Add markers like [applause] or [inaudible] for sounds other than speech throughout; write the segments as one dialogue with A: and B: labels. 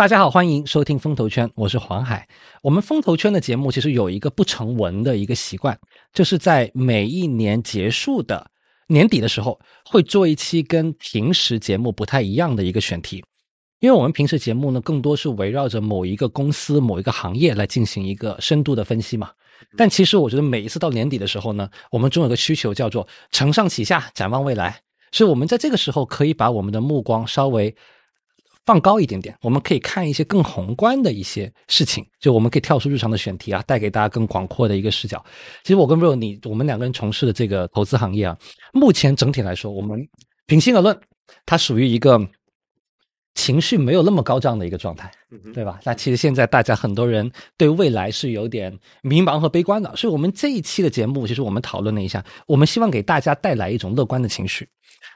A: 大家好，欢迎收听风投圈，我是黄海。我们风投圈的节目其实有一个不成文的一个习惯，就是在每一年结束的年底的时候，会做一期跟平时节目不太一样的一个选题。因为我们平时节目呢，更多是围绕着某一个公司、某一个行业来进行一个深度的分析嘛。但其实我觉得每一次到年底的时候呢，我们总有个需求叫做承上启下，展望未来。所以我们在这个时候可以把我们的目光稍微。放高一点点，我们可以看一些更宏观的一些事情，就我们可以跳出日常的选题啊，带给大家更广阔的一个视角。其实我跟 Ro 你，我们两个人从事的这个投资行业啊，目前整体来说，我们平心而论，它属于一个情绪没有那么高涨的一个状态，对吧？那其实现在大家很多人对未来是有点迷茫和悲观的，所以我们这一期的节目，其实我们讨论了一下，我们希望给大家带来一种乐观的情绪。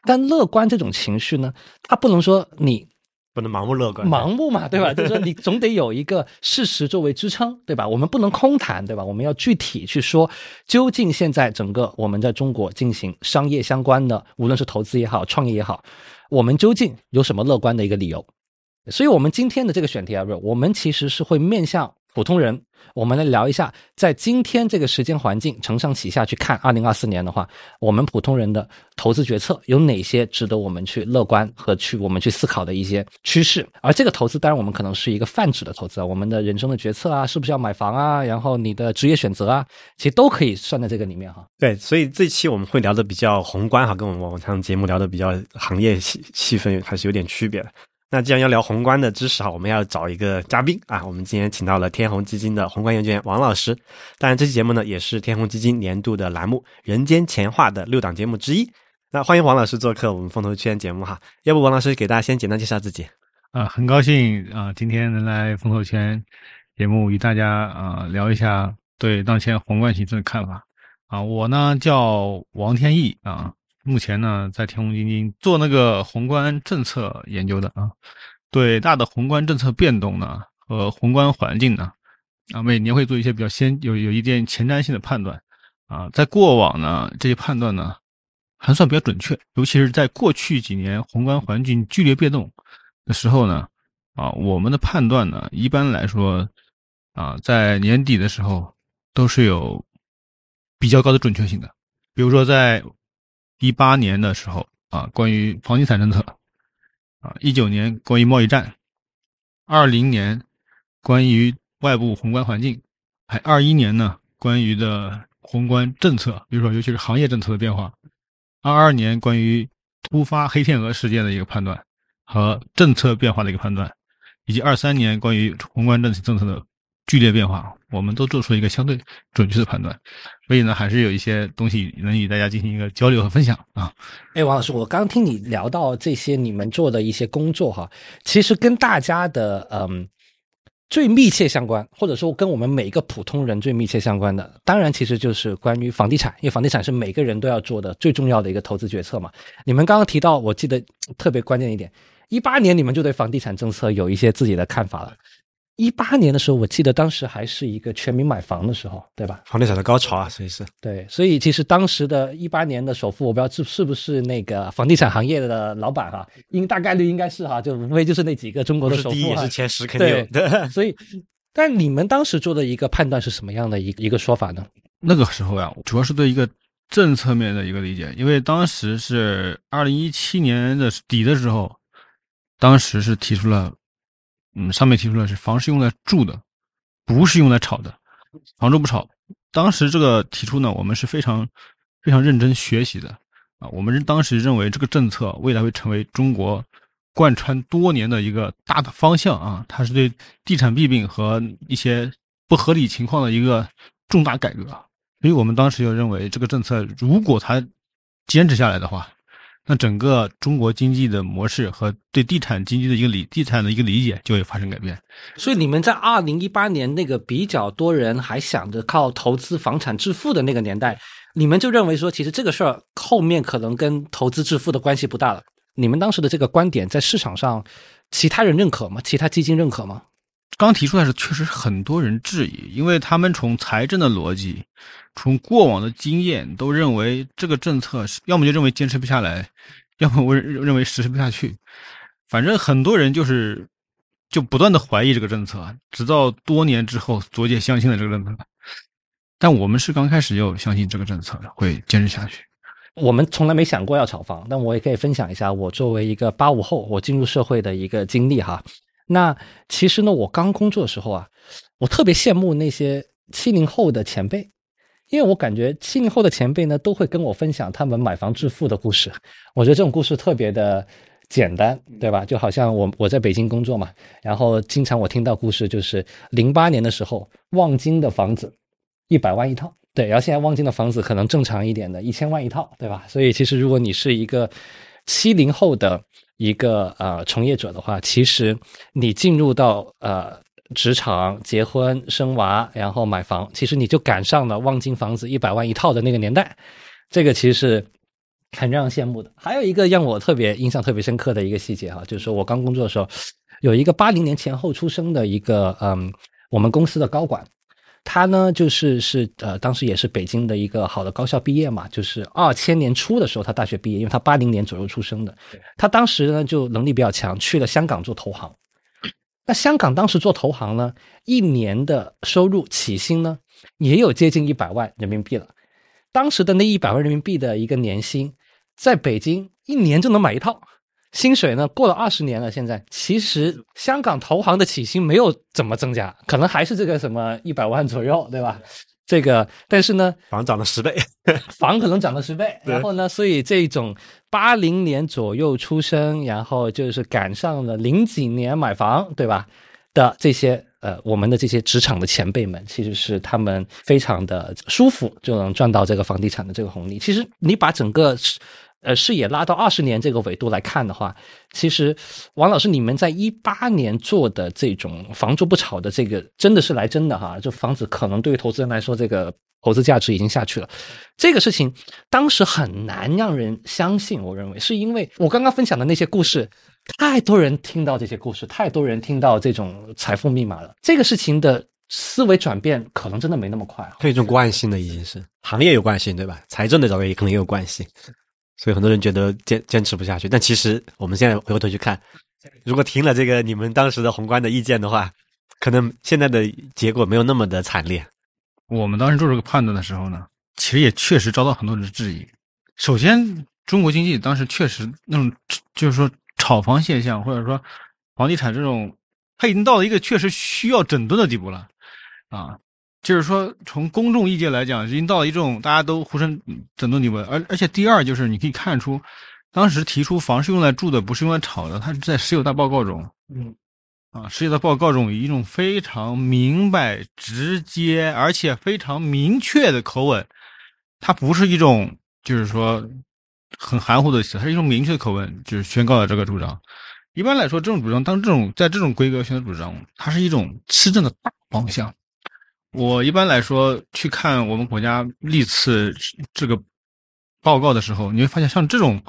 A: 但乐观这种情绪呢，它不能说你。
B: 不能盲目乐观，
A: 盲目嘛，对吧？[laughs] 就是说你总得有一个事实作为支撑，对吧？我们不能空谈，对吧？我们要具体去说，究竟现在整个我们在中国进行商业相关的，无论是投资也好，创业也好，我们究竟有什么乐观的一个理由？所以，我们今天的这个选题啊，我们其实是会面向普通人。我们来聊一下，在今天这个时间环境承上启下去看二零二四年的话，我们普通人的投资决策有哪些值得我们去乐观和去我们去思考的一些趋势？而这个投资，当然我们可能是一个泛指的投资啊，我们的人生的决策啊，是不是要买房啊，然后你的职业选择啊，其实都可以算在这个里面哈。
B: 对，所以这期我们会聊的比较宏观哈，跟我们往常节目聊的比较行业细细分还是有点区别的。那既然要聊宏观的知识哈，我们要找一个嘉宾啊。我们今天请到了天弘基金的宏观研究员王老师。当然，这期节目呢也是天弘基金年度的栏目《人间钱话》的六档节目之一。那欢迎王老师做客我们风投圈节目哈。要不王老师给大家先简单介绍自己
C: 啊？很高兴啊，今天能来风投圈节目与大家啊聊一下对当前宏观形势的看法啊。我呢叫王天意啊。目前呢，在天弘基金做那个宏观政策研究的啊，对大的宏观政策变动呢和宏观环境呢，啊，每年会做一些比较先有有一点前瞻性的判断啊，在过往呢，这些判断呢还算比较准确，尤其是在过去几年宏观环境剧烈变动的时候呢，啊，我们的判断呢，一般来说啊，在年底的时候都是有比较高的准确性的，比如说在。一八年的时候啊，关于房地产政策啊，一九年关于贸易战，二零年关于外部宏观环境，还二一年呢关于的宏观政策，比如说尤其是行业政策的变化，二二年关于突发黑天鹅事件的一个判断和政策变化的一个判断，以及二三年关于宏观政策政策的。剧烈变化，我们都做出一个相对准确的判断，所以呢，还是有一些东西能与大家进行一个交流和分享啊。
A: 哎，王老师，我刚听你聊到这些你们做的一些工作哈，其实跟大家的嗯最密切相关，或者说跟我们每一个普通人最密切相关的，当然其实就是关于房地产，因为房地产是每个人都要做的最重要的一个投资决策嘛。你们刚刚提到，我记得特别关键一点，一八年你们就对房地产政策有一些自己的看法了。一八年的时候，我记得当时还是一个全民买房的时候，对吧？
B: 房地产的高潮啊，所以是。
A: 对，所以其实当时的一八年的首富，我不知道是是不是那个房地产行业的老板哈，应大概率应该是哈，就无非就是那几个中国的首富。
B: 第一也是前十肯定。
A: 对，所以，但你们当时做的一个判断是什么样的一一个说法呢？
C: 那个时候呀，主要是对一个政策面的一个理解，因为当时是二零一七年的底的时候，当时是提出了。嗯，上面提出的是房是用来住的，不是用来炒的，房住不炒。当时这个提出呢，我们是非常非常认真学习的啊。我们当时认为这个政策未来会成为中国贯穿多年的一个大的方向啊，它是对地产弊病和一些不合理情况的一个重大改革。所以我们当时就认为，这个政策如果它坚持下来的话。那整个中国经济的模式和对地产经济的一个理地产的一个理解就会发生改变。
A: 所以你们在二零一八年那个比较多人还想着靠投资房产致富的那个年代，你们就认为说，其实这个事儿后面可能跟投资致富的关系不大了。你们当时的这个观点在市场上，其他人认可吗？其他基金认可吗？
C: 刚提出来是确实很多人质疑，因为他们从财政的逻辑。从过往的经验，都认为这个政策是要么就认为坚持不下来，要么我认为实施不下去。反正很多人就是就不断的怀疑这个政策，直到多年之后，左姐相信了这个政策。但我们是刚开始就相信这个政策，会坚持下去。
A: 我们从来没想过要炒房，但我也可以分享一下我作为一个八五后，我进入社会的一个经历哈。那其实呢，我刚工作的时候啊，我特别羡慕那些七零后的前辈，因为我感觉七零后的前辈呢，都会跟我分享他们买房致富的故事。我觉得这种故事特别的简单，对吧？就好像我我在北京工作嘛，然后经常我听到故事，就是零八年的时候，望京的房子一百万一套。对，然后现在望京的房子可能正常一点的，一千万一套，对吧？所以其实如果你是一个七零后的一个呃从业者的话，其实你进入到呃职场、结婚、生娃，然后买房，其实你就赶上了望京房子一百万一套的那个年代，这个其实是很让人羡慕的。还有一个让我特别印象特别深刻的一个细节哈，就是说我刚工作的时候，有一个八零年前后出生的一个嗯我们公司的高管。他呢，就是是呃，当时也是北京的一个好的高校毕业嘛，就是二千年初的时候他大学毕业，因为他八零年左右出生的。他当时呢就能力比较强，去了香港做投行。那香港当时做投行呢，一年的收入起薪呢也有接近一百万人民币了。当时的那一百万人民币的一个年薪，在北京一年就能买一套。薪水呢？过了二十年了，现在其实香港投行的起薪没有怎么增加，可能还是这个什么一百万左右，对吧？这个，但是呢，
B: 房涨了十倍，[laughs]
A: 房可能涨了十倍。然后呢，所以这种八零年左右出生，然后就是赶上了零几年买房，对吧？的这些呃，我们的这些职场的前辈们，其实是他们非常的舒服就能赚到这个房地产的这个红利。其实你把整个。呃，视野拉到二十年这个维度来看的话，其实王老师，你们在一八年做的这种房住不炒的这个，真的是来真的哈？就房子可能对于投资人来说，这个投资价值已经下去了。这个事情当时很难让人相信，我认为是因为我刚刚分享的那些故事，太多人听到这些故事，太多人听到这种财富密码了。这个事情的思维转变可能真的没那么快，
B: 有一种惯性的已经是行业有惯性，对吧？财政的角度也可能也有惯性。所以很多人觉得坚坚持不下去，但其实我们现在回过头去看，如果听了这个你们当时的宏观的意见的话，可能现在的结果没有那么的惨烈。
C: 我们当时做这个判断的时候呢，其实也确实遭到很多人的质疑。首先，中国经济当时确实那种就是说炒房现象，或者说房地产这种，它已经到了一个确实需要整顿的地步了，啊。就是说，从公众意见来讲，已经到了一种大家都呼声整顿地步。而而且第二就是，你可以看出，当时提出房是用来住的，不是用来炒的。它是在十九大报告中，嗯，啊，十九大报告中以一种非常明白、直接而且非常明确的口吻，它不是一种就是说很含糊的词，它是一种明确的口吻，就是宣告了这个主张。一般来说，这种主张，当这种在这种规格下的主张，它是一种施政的大方向。我一般来说去看我们国家历次这个报告的时候，你会发现像这种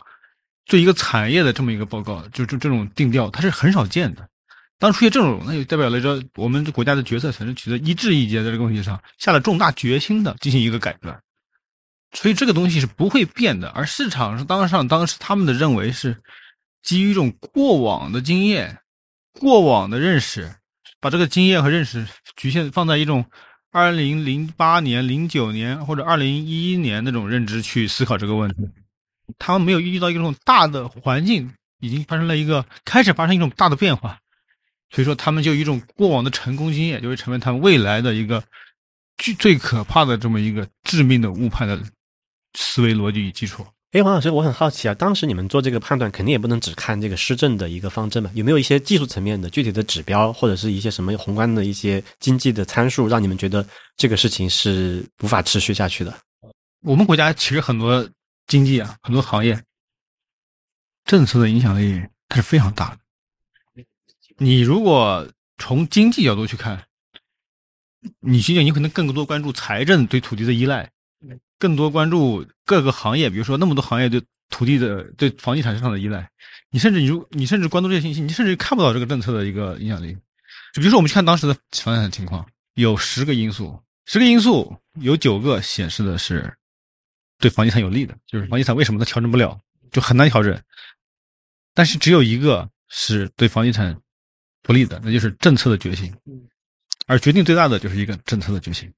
C: 对一个产业的这么一个报告，就就这种定调，它是很少见的。当出现这种，那就代表了说我们国家的决策层是取得一致意见，在这个问题上下了重大决心的进行一个改革。所以这个东西是不会变的。而市场上当上当时他们的认为是基于一种过往的经验、过往的认识，把这个经验和认识局限放在一种。二零零八年、零九年或者二零一一年那种认知去思考这个问题，他们没有遇到一种大的环境已经发生了一个开始发生一种大的变化，所以说他们就一种过往的成功经验就会成为他们未来的一个最最可怕的这么一个致命的误判的思维逻辑与基础。
B: 哎，王老师，我很好奇啊，当时你们做这个判断，肯定也不能只看这个施政的一个方针嘛？有没有一些技术层面的具体的指标，或者是一些什么宏观的一些经济的参数，让你们觉得这个事情是无法持续下去的？
C: 我们国家其实很多经济啊，很多行业政策的影响力它是非常大的。你如果从经济角度去看，你其实你可能更多关注财政对土地的依赖。更多关注各个行业，比如说那么多行业对土地的、对房地产市场的依赖，你甚至你如你甚至关注这些信息，你甚至看不到这个政策的一个影响力。就比如说我们去看当时的房地产情况，有十个因素，十个因素有九个显示的是对房地产有利的，就是房地产为什么它调整不了，就很难调整。但是只有一个是对房地产不利的，那就是政策的决心。而决定最大的就是一个政策的决心。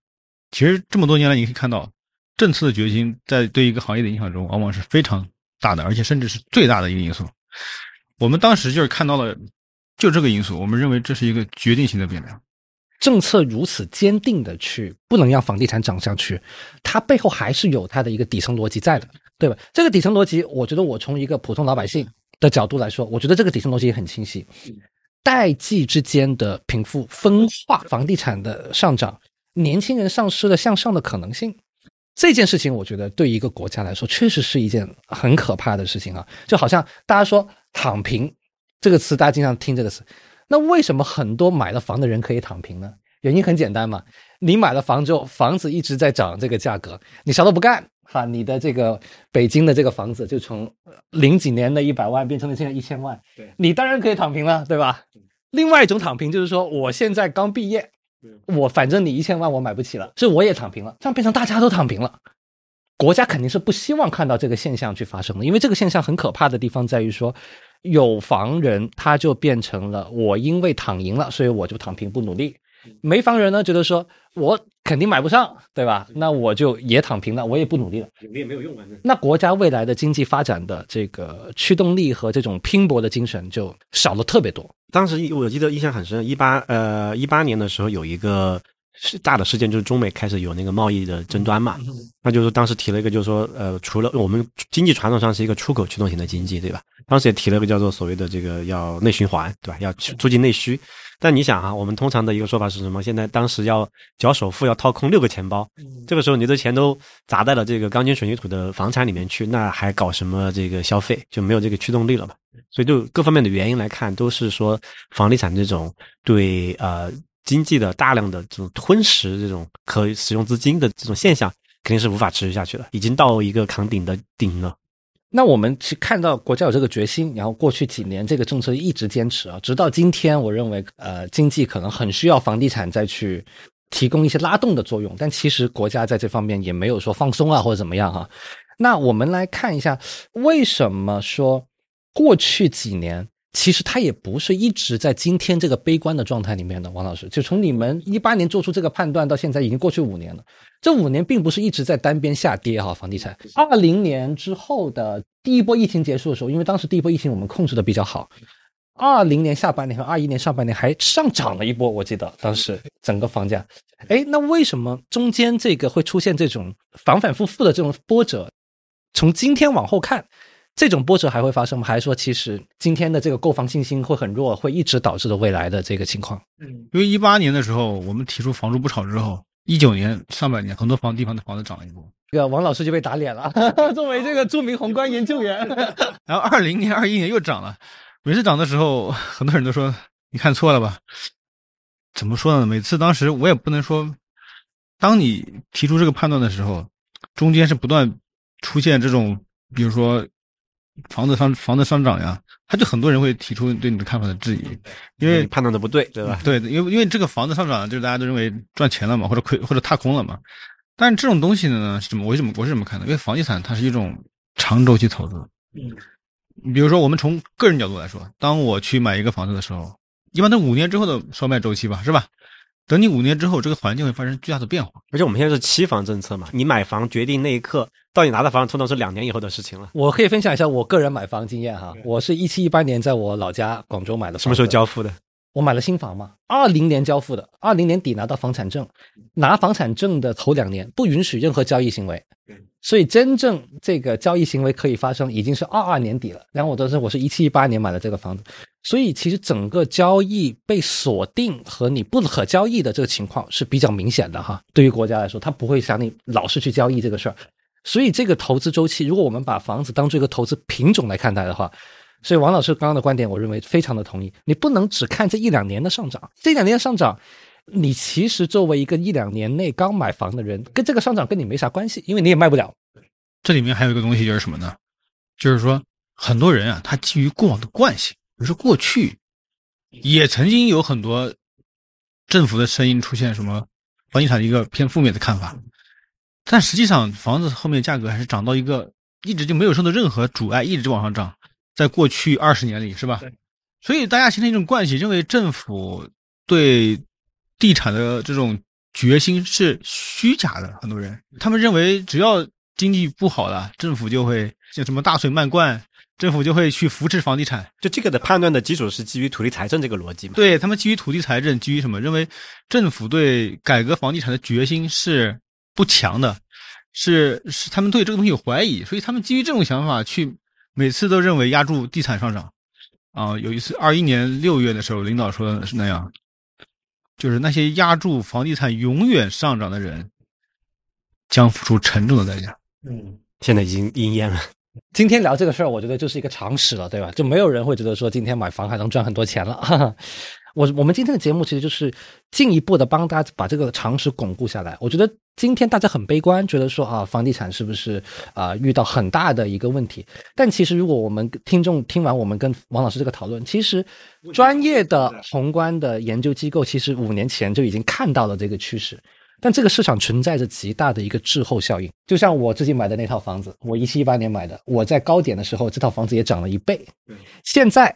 C: 其实这么多年来，你可以看到，政策的决心在对一个行业的影响中，往往是非常大的，而且甚至是最大的一个因素。我们当时就是看到了，就这个因素，我们认为这是一个决定性的变量。
A: 政策如此坚定的去不能让房地产涨上去，它背后还是有它的一个底层逻辑在的，对吧？这个底层逻辑，我觉得我从一个普通老百姓的角度来说，我觉得这个底层逻辑也很清晰。代际之间的贫富分化，房地产的上涨，年轻人丧失了向上的可能性，这件事情，我觉得对一个国家来说，确实是一件很可怕的事情啊！就好像大家说“躺平”这个词，大家经常听这个词。那为什么很多买了房的人可以躺平呢？原因很简单嘛，你买了房之后，房子一直在涨这个价格，你啥都不干哈，你的这个北京的这个房子就从零几年的一百万变成了现在一千万，
B: 对
A: 你当然可以躺平了，对吧？另外一种躺平就是说，我现在刚毕业，我反正你一千万我买不起了，所以我也躺平了，这样变成大家都躺平了。国家肯定是不希望看到这个现象去发生的，因为这个现象很可怕的地方在于说。有房人他就变成了我因为躺赢了，所以我就躺平不努力。没房人呢，觉得说我肯定买不上，对吧？那我就也躺平了，我也不努力了，
B: 努力也没有用啊。
A: 那国家未来的经济发展的这个驱动力和这种拼搏的精神就少了特别多。
B: 当时我记得印象很深，一八呃一八年的时候有一个是大的事件，就是中美开始有那个贸易的争端嘛。那就是当时提了一个，就是说呃，除了我们经济传统上是一个出口驱动型的经济，对吧？当时也提了个叫做所谓的这个要内循环，对吧？要促进内需。但你想啊，我们通常的一个说法是什么？现在当时要缴首付，要掏空六个钱包，这个时候你的钱都砸在了这个钢筋水泥土的房产里面去，那还搞什么这个消费？就没有这个驱动力了嘛？所以就各方面的原因来看，都是说房地产这种对呃经济的大量的这种吞噬，这种可使用资金的这种现象，肯定是无法持续下去了，已经到一个扛顶的顶了。
A: 那我们去看到国家有这个决心，然后过去几年这个政策一直坚持啊，直到今天，我认为呃经济可能很需要房地产再去提供一些拉动的作用，但其实国家在这方面也没有说放松啊或者怎么样哈。那我们来看一下，为什么说过去几年？其实它也不是一直在今天这个悲观的状态里面的，王老师，就从你们一八年做出这个判断到现在已经过去五年了，这五年并不是一直在单边下跌哈，房地产。二零年之后的第一波疫情结束的时候，因为当时第一波疫情我们控制的比较好，二零年下半年和二一年上半年还上涨了一波，我记得当时整个房价，哎，那为什么中间这个会出现这种反反复复的这种波折？从今天往后看。这种波折还会发生吗？还是说，其实今天的这个购房信心会很弱，会一直导致的未来的这个情况？
C: 嗯，因为一八年的时候，我们提出房住不炒之后，一九年上半年很多房地方的房子涨了一波，
A: 这个王老师就被打脸了。[laughs] 作为这个著名宏观研究员，[laughs]
C: 然后二零年、二一年又涨了，每次涨的时候，很多人都说你看错了吧？怎么说呢？每次当时我也不能说，当你提出这个判断的时候，中间是不断出现这种，比如说。房子上房子上涨呀，他就很多人会提出对你的看法的质疑，因为
B: 判断的不对，对吧？
C: 对，因为因为这个房子上涨，就是大家都认为赚钱了嘛，或者亏或者踏空了嘛。但是这种东西呢，是怎么？我怎么我是怎么看的？因为房地产它是一种长周期投资。嗯，比如说我们从个人角度来说，当我去买一个房子的时候，一般都五年之后的售卖周期吧，是吧？等你五年之后，这个环境会发生巨大的变化。
B: 而且我们现在是期房政策嘛，你买房决定那一刻到你拿到房子，通常是两年以后的事情了。
A: 我可以分享一下我个人买房经验哈，我是一七一八年在我老家广州买的。
B: 什么时候交付的？
A: 我买了新房嘛，二零年交付的，二零年底拿到房产证，拿房产证的头两年不允许任何交易行为，所以真正这个交易行为可以发生已经是二二年底了。然后我当时我是一七一八年买的这个房子。所以，其实整个交易被锁定和你不可交易的这个情况是比较明显的哈。对于国家来说，他不会想你老是去交易这个事儿。所以，这个投资周期，如果我们把房子当做一个投资品种来看待的话，所以王老师刚刚的观点，我认为非常的同意。你不能只看这一两年的上涨，这两年的上涨，你其实作为一个一两年内刚买房的人，跟这个上涨跟你没啥关系，因为你也卖不了。
C: 这里面还有一个东西就是什么呢？就是说，很多人啊，他基于过往的惯性。比如说，过去也曾经有很多政府的声音出现，什么房地产的一个偏负面的看法，但实际上房子后面价格还是涨到一个一直就没有受到任何阻碍，一直往上涨。在过去二十年里，是吧？所以大家形成一种惯性，认为政府对地产的这种决心是虚假的。很多人他们认为，只要经济不好了，政府就会像什么大水漫灌，政府就会去扶持房地产。
B: 就这个的判断的基础是基于土地财政这个逻辑嘛？
C: 对他们基于土地财政，基于什么？认为政府对改革房地产的决心是不强的，是是他们对这个东西有怀疑，所以他们基于这种想法去每次都认为压住地产上涨。啊，有一次二一年六月的时候，领导说的是那样，就是那些压住房地产永远上涨的人，将付出沉重的代价。
B: 嗯，现在已经应验了。
A: 今天聊这个事儿，我觉得就是一个常识了，对吧？就没有人会觉得说今天买房还能赚很多钱了。[laughs] 我我们今天的节目其实就是进一步的帮大家把这个常识巩固下来。我觉得今天大家很悲观，觉得说啊，房地产是不是啊遇到很大的一个问题？但其实如果我们听众听完我们跟王老师这个讨论，其实专业的宏观的研究机构其实五年前就已经看到了这个趋势。但这个市场存在着极大的一个滞后效应，就像我最近买的那套房子，我一七一八年买的，我在高点的时候，这套房子也涨了一倍。现在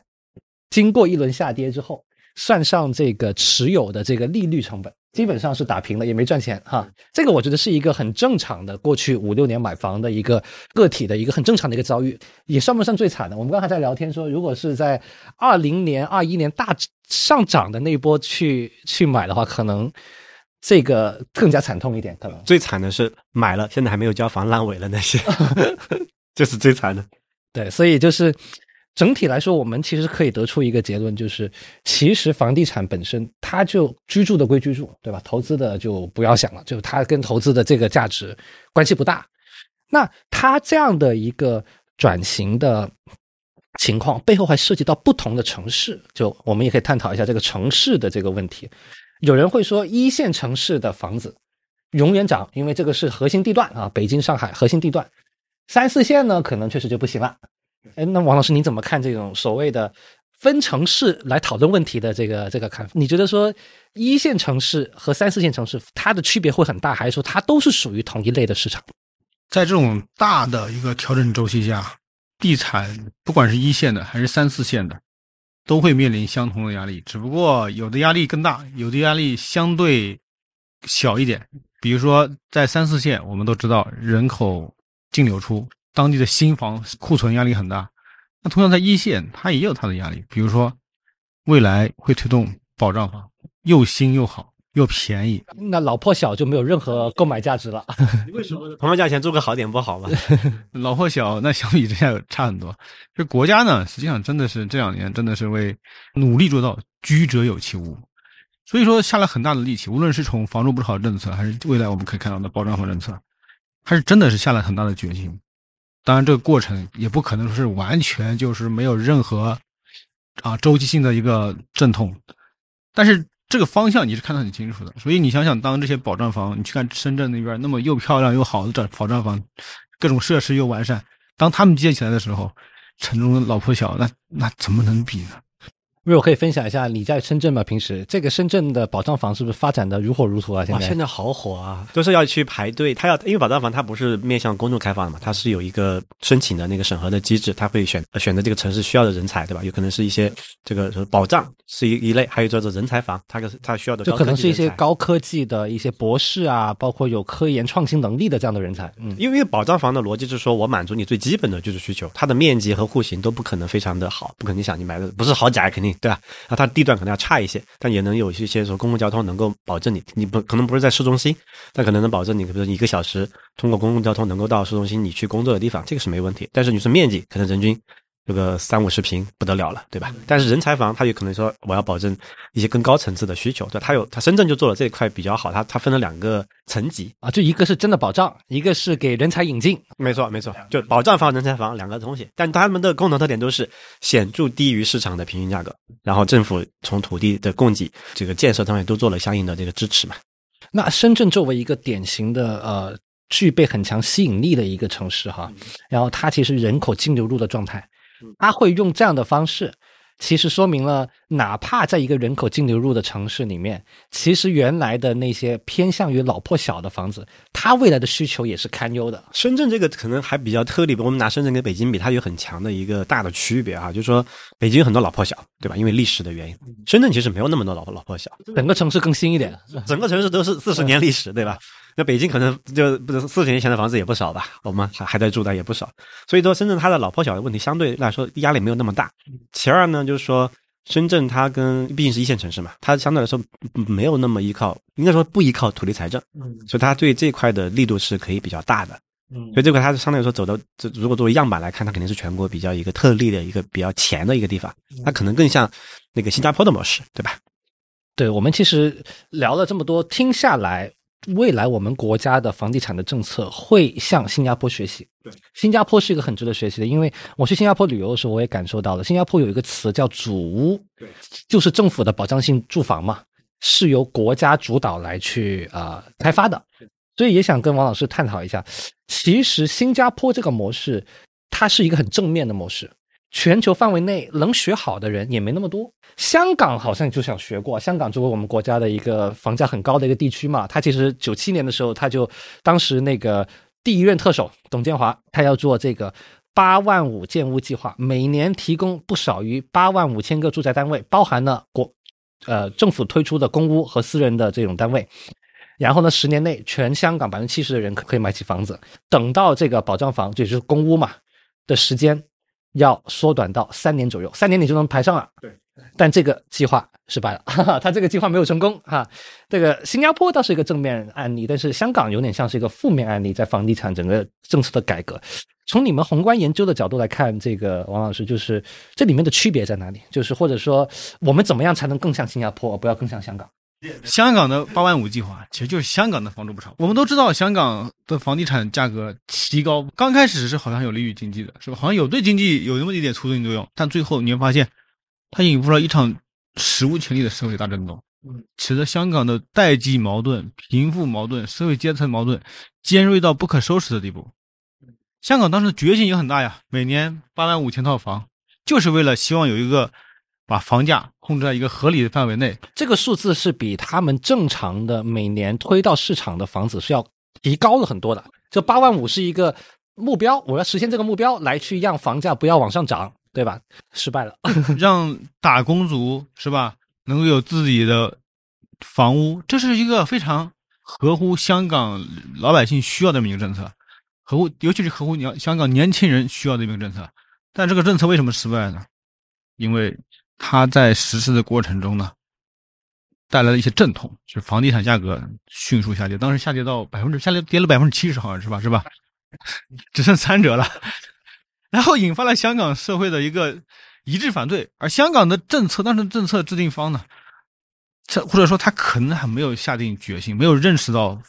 A: 经过一轮下跌之后。算上这个持有的这个利率成本，基本上是打平了，也没赚钱哈。这个我觉得是一个很正常的，过去五六年买房的一个个体的一个很正常的一个遭遇，也算不上最惨的。我们刚才在聊天说，如果是在二零年、二一年大上涨的那波去去买的话，可能这个更加惨痛一点。可能
B: 最惨的是买了，现在还没有交房烂尾了那些，[laughs] 这是最惨的。
A: 对，所以就是。整体来说，我们其实可以得出一个结论，就是其实房地产本身，它就居住的归居住，对吧？投资的就不要想了，就它跟投资的这个价值关系不大。那它这样的一个转型的情况，背后还涉及到不同的城市，就我们也可以探讨一下这个城市的这个问题。有人会说，一线城市的房子永远涨，因为这个是核心地段啊，北京、上海核心地段。三四线呢，可能确实就不行了。哎，那王老师，你怎么看这种所谓的分城市来讨论问题的这个这个看法？你觉得说一线城市和三四线城市它的区别会很大，还是说它都是属于同一类的市场？
C: 在这种大的一个调整周期下，地产不管是一线的还是三四线的，都会面临相同的压力，只不过有的压力更大，有的压力相对小一点。比如说在三四线，我们都知道人口净流出。当地的新房库存压力很大，那同样在一线，它也有它的压力。比如说，未来会推动保障房，又新又好又便宜，
A: 那老破小就没有任何购买价值了。[laughs]
B: 为什么？同样价钱做个好点不好吗？[laughs]
C: 老破小那相比之下差很多。这国家呢，实际上真的是这两年真的是为努力做到居者有其屋，所以说下了很大的力气，无论是从房住不炒政策，还是未来我们可以看到的保障房政策，还是真的是下了很大的决心。当然，这个过程也不可能说是完全就是没有任何啊周期性的一个阵痛，但是这个方向你是看得很清楚的。所以你想想，当这些保障房，你去看深圳那边那么又漂亮又好的这保障房，各种设施又完善，当他们建起来的时候，城中老破小，那那怎么能比呢？
A: 如果可以分享一下你在深圳吗？平时这个深圳的保障房是不是发展的如火如荼啊？现在
B: 现在好火啊，都是要去排队。他要因为保障房它不是面向公众开放的嘛，它是有一个申请的那个审核的机制，它会选选择这个城市需要的人才，对吧？有可能是一些这个保障是一一类，还有叫做人才房，它个它需要的
A: 就可能是一些高科技的一些博士啊，包括有科研创新能力的这样的人才。
B: 嗯，因为保障房的逻辑是说我满足你最基本的居住需求，它的面积和户型都不可能非常的好，不可能想你买的不是豪宅肯定对吧？那它。地段可能要差一些，但也能有一些说公共交通能够保证你，你不可能不是在市中心，但可能能保证你，比如说一个小时通过公共交通能够到市中心你去工作的地方，这个是没问题。但是你说面积，可能人均。这个三五十平不得了了，对吧？但是人才房它有可能说我要保证一些更高层次的需求，对，它有它深圳就做了这一块比较好，它它分了两个层级
A: 啊，就一个是真的保障，一个是给人才引进，
B: 没错没错，就保障房、人才房两个东西，但他们的共同特点都是显著低于市场的平均价格，然后政府从土地的供给、这个建设上面都做了相应的这个支持嘛。
A: 那深圳作为一个典型的呃具备很强吸引力的一个城市哈，然后它其实人口净流入的状态。他会用这样的方式，其实说明了，哪怕在一个人口净流入的城市里面，其实原来的那些偏向于老破小的房子，它未来的需求也是堪忧的。
B: 深圳这个可能还比较特例，我们拿深圳跟北京比，它有很强的一个大的区别啊，就是说北京有很多老破小，对吧？因为历史的原因，深圳其实没有那么多老老破小，
A: 整个城市更新一点，
B: 整个城市都是四十年历史，对吧？那北京可能就不是四十年前的房子也不少吧，我们还还在住的也不少，所以说深圳它的老破小的问题相对来说压力没有那么大。其二呢，就是说深圳它跟毕竟是一线城市嘛，它相对来说没有那么依靠，应该说不依靠土地财政，所以它对这块的力度是可以比较大的。所以这块它是相对来说走的，这如果作为样板来看，它肯定是全国比较一个特例的一个比较前的一个地方，它可能更像那个新加坡的模式，对吧？
A: 对我们其实聊了这么多，听下来。未来我们国家的房地产的政策会向新加坡学习。
B: 对，
A: 新加坡是一个很值得学习的，因为我去新加坡旅游的时候，我也感受到了，新加坡有一个词叫“主屋”，
B: 对，
A: 就是政府的保障性住房嘛，是由国家主导来去啊开发的。所以也想跟王老师探讨一下，其实新加坡这个模式，它是一个很正面的模式。全球范围内能学好的人也没那么多。香港好像就想学过，香港作为我们国家的一个房价很高的一个地区嘛，他其实九七年的时候，他就当时那个第一任特首董建华，他要做这个八万五建屋计划，每年提供不少于八万五千个住宅单位，包含了国呃政府推出的公屋和私人的这种单位。然后呢，十年内全香港百分之七十的人可可以买起房子。等到这个保障房，也就是公屋嘛的时间。要缩短到三年左右，三年你就能排上了。
B: 对，
A: 但这个计划失败了，哈 [laughs] 哈他这个计划没有成功哈。这个新加坡倒是一个正面案例，但是香港有点像是一个负面案例，在房地产整个政策的改革。从你们宏观研究的角度来看，这个王老师就是这里面的区别在哪里？就是或者说我们怎么样才能更像新加坡，而不要更像香港？
C: 香港的八万五计划其实就是香港的房住不炒。我们都知道，香港的房地产价格提高，刚开始是好像有利于经济的，是吧？好像有对经济有那么一点促进作用，但最后你会发现，它引发了一场史无前例的社会大震动，使得香港的代际矛盾、贫富矛盾、社会阶层矛盾尖锐到不可收拾的地步。香港当时的决心也很大呀，每年八万五千套房，就是为了希望有一个。把房价控制在一个合理的范围内，
A: 这个数字是比他们正常的每年推到市场的房子是要提高了很多的。这八万五是一个目标，我要实现这个目标来去让房价不要往上涨，对吧？失败了，[laughs]
C: 让打工族是吧能够有自己的房屋，这是一个非常合乎香港老百姓需要的一个政策，合乎尤其是合乎你要香港年轻人需要的一个政策。但这个政策为什么失败呢？因为。它在实施的过程中呢，带来了一些阵痛，就是房地产价格迅速下跌，当时下跌到百分之下跌跌了百分之七十，好像是吧？是吧？[laughs] 只剩三折了，[laughs] 然后引发了香港社会的一个一致反对。而香港的政策，当时政策制定方呢，这或者说他可能还没有下定决心，没有认识到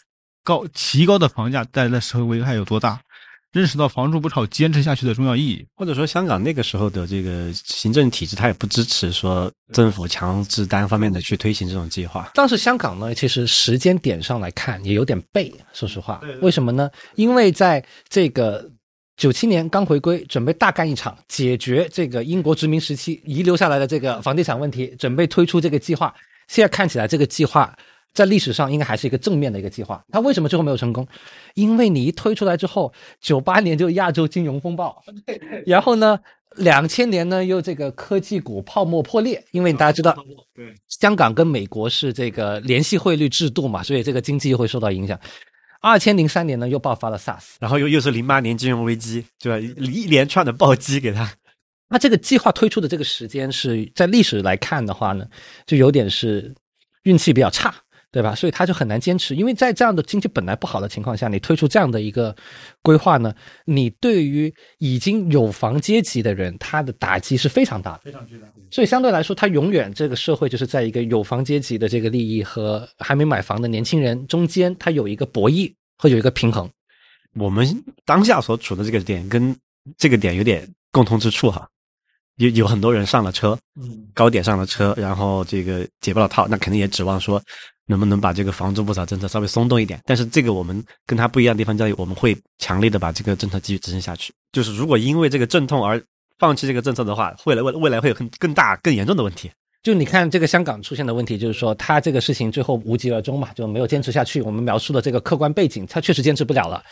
C: 高提高的房价带来的社会危害有多大。认识到房住不炒坚持下去的重要意义，
B: 或者说香港那个时候的这个行政体制，它也不支持说政府强制单方面的去推行这种计划。
A: 当时香港呢，其实时间点上来看也有点背，说实话，为什么呢？因为在这个九七年刚回归，准备大干一场，解决这个英国殖民时期遗留下来的这个房地产问题，准备推出这个计划。现在看起来，这个计划。在历史上应该还是一个正面的一个计划。它为什么最后没有成功？因为你一推出来之后，九八年就亚洲金融风暴，[laughs] 然后呢，两千年呢又这个科技股泡沫破裂。因为大家知道，
B: 对
A: 香港跟美国是这个联系汇率制度嘛，所以这个经济又会受到影响。二千零三年呢又爆发了 SARS，
B: 然后又又是零八年金融危机，对吧？一连串的暴击给他。[laughs]
A: 那这个计划推出的这个时间是在历史来看的话呢，就有点是运气比较差。对吧？所以他就很难坚持，因为在这样的经济本来不好的情况下，你推出这样的一个规划呢，你对于已经有房阶级的人，他的打击是非常大的，
C: 非常巨大。
A: 所以相对来说，他永远这个社会就是在一个有房阶级的这个利益和还没买房的年轻人中间，他有一个博弈和有一个平衡。
B: 我们当下所处的这个点跟这个点有点共通之处哈，有有很多人上了车，嗯，高点上了车，然后这个解不了套，那肯定也指望说。能不能把这个房住不炒政策稍微松动一点？但是这个我们跟他不一样的地方在于，我们会强烈的把这个政策继续执行下去。就是如果因为这个阵痛而放弃这个政策的话，未来未未来会有更更大更严重的问题。
A: 就你看这个香港出现的问题，就是说他这个事情最后无疾而终嘛，就没有坚持下去。我们描述的这个客观背景，他确实坚持不了了。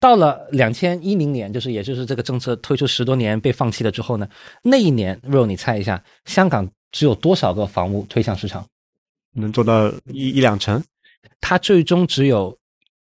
A: 到了两千一零年，就是也就是这个政策推出十多年被放弃了之后呢，那一年，Ro，你猜一下，香港只有多少个房屋推向市场？
B: 能做到一一两成？
A: 它最终只有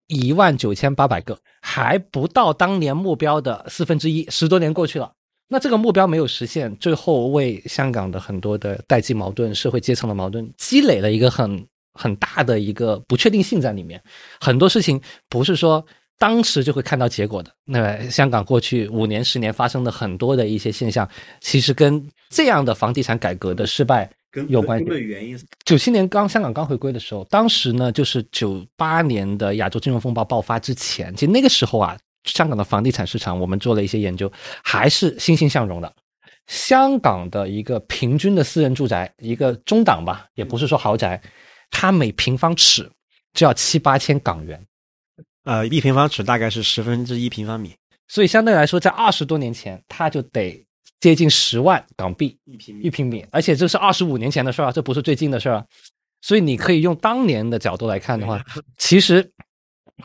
A: 一万九千八百个，还不到当年目标的四分之一。十多年过去了。那这个目标没有实现，最后为香港的很多的代际矛盾、社会阶层的矛盾积累了一个很很大的一个不确定性在里面。很多事情不是说当时就会看到结果的。那香港过去五年、十年发生的很多的一些现象，其实跟这样的房地产改革的失败有关系。
B: 原因。
A: 九七年刚香港刚回归的时候，当时呢就是九八年的亚洲金融风暴爆发之前，其实那个时候啊。香港的房地产市场，我们做了一些研究，还是欣欣向荣的。香港的一个平均的私人住宅，一个中档吧，也不是说豪宅，它每平方尺就要七八千港元，
B: 呃，一平方尺大概是十分之一平方米，
A: 所以相对来说，在二十多年前，它就得接近十万港币
B: 一平米
A: 一平米，而且这是二十五年前的事儿，这不是最近的事儿，所以你可以用当年的角度来看的话，其实。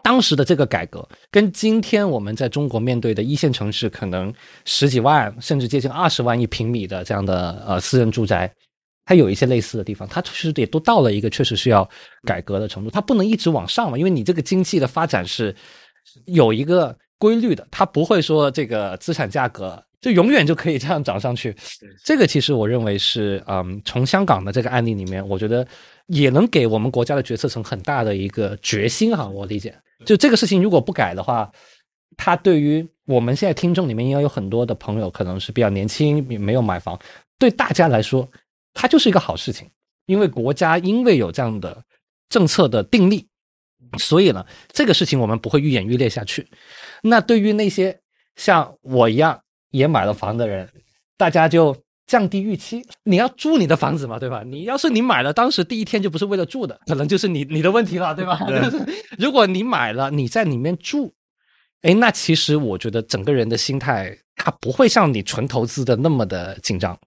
A: 当时的这个改革，跟今天我们在中国面对的一线城市可能十几万甚至接近二十万一平米的这样的呃私人住宅，它有一些类似的地方。它其实也都到了一个确实需要改革的程度。它不能一直往上嘛，因为你这个经济的发展是有一个规律的，它不会说这个资产价格就永远就可以这样涨上去。这个其实我认为是嗯，从香港的这个案例里面，我觉得。也能给我们国家的决策层很大的一个决心哈，我理解，就这个事情如果不改的话，它对于我们现在听众里面应该有很多的朋友可能是比较年轻，没有买房，对大家来说，它就是一个好事情，因为国家因为有这样的政策的定力，所以呢，这个事情我们不会愈演愈烈下去。那对于那些像我一样也买了房的人，大家就。降低预期，你要住你的房子嘛，对吧？你要是你买了，当时第一天就不是为了住的，可能就是你你的问题了，对吧？[laughs] 如果你买了，你在里面住，哎，那其实我觉得整个人的心态，他不会像你纯投资的那么的紧张。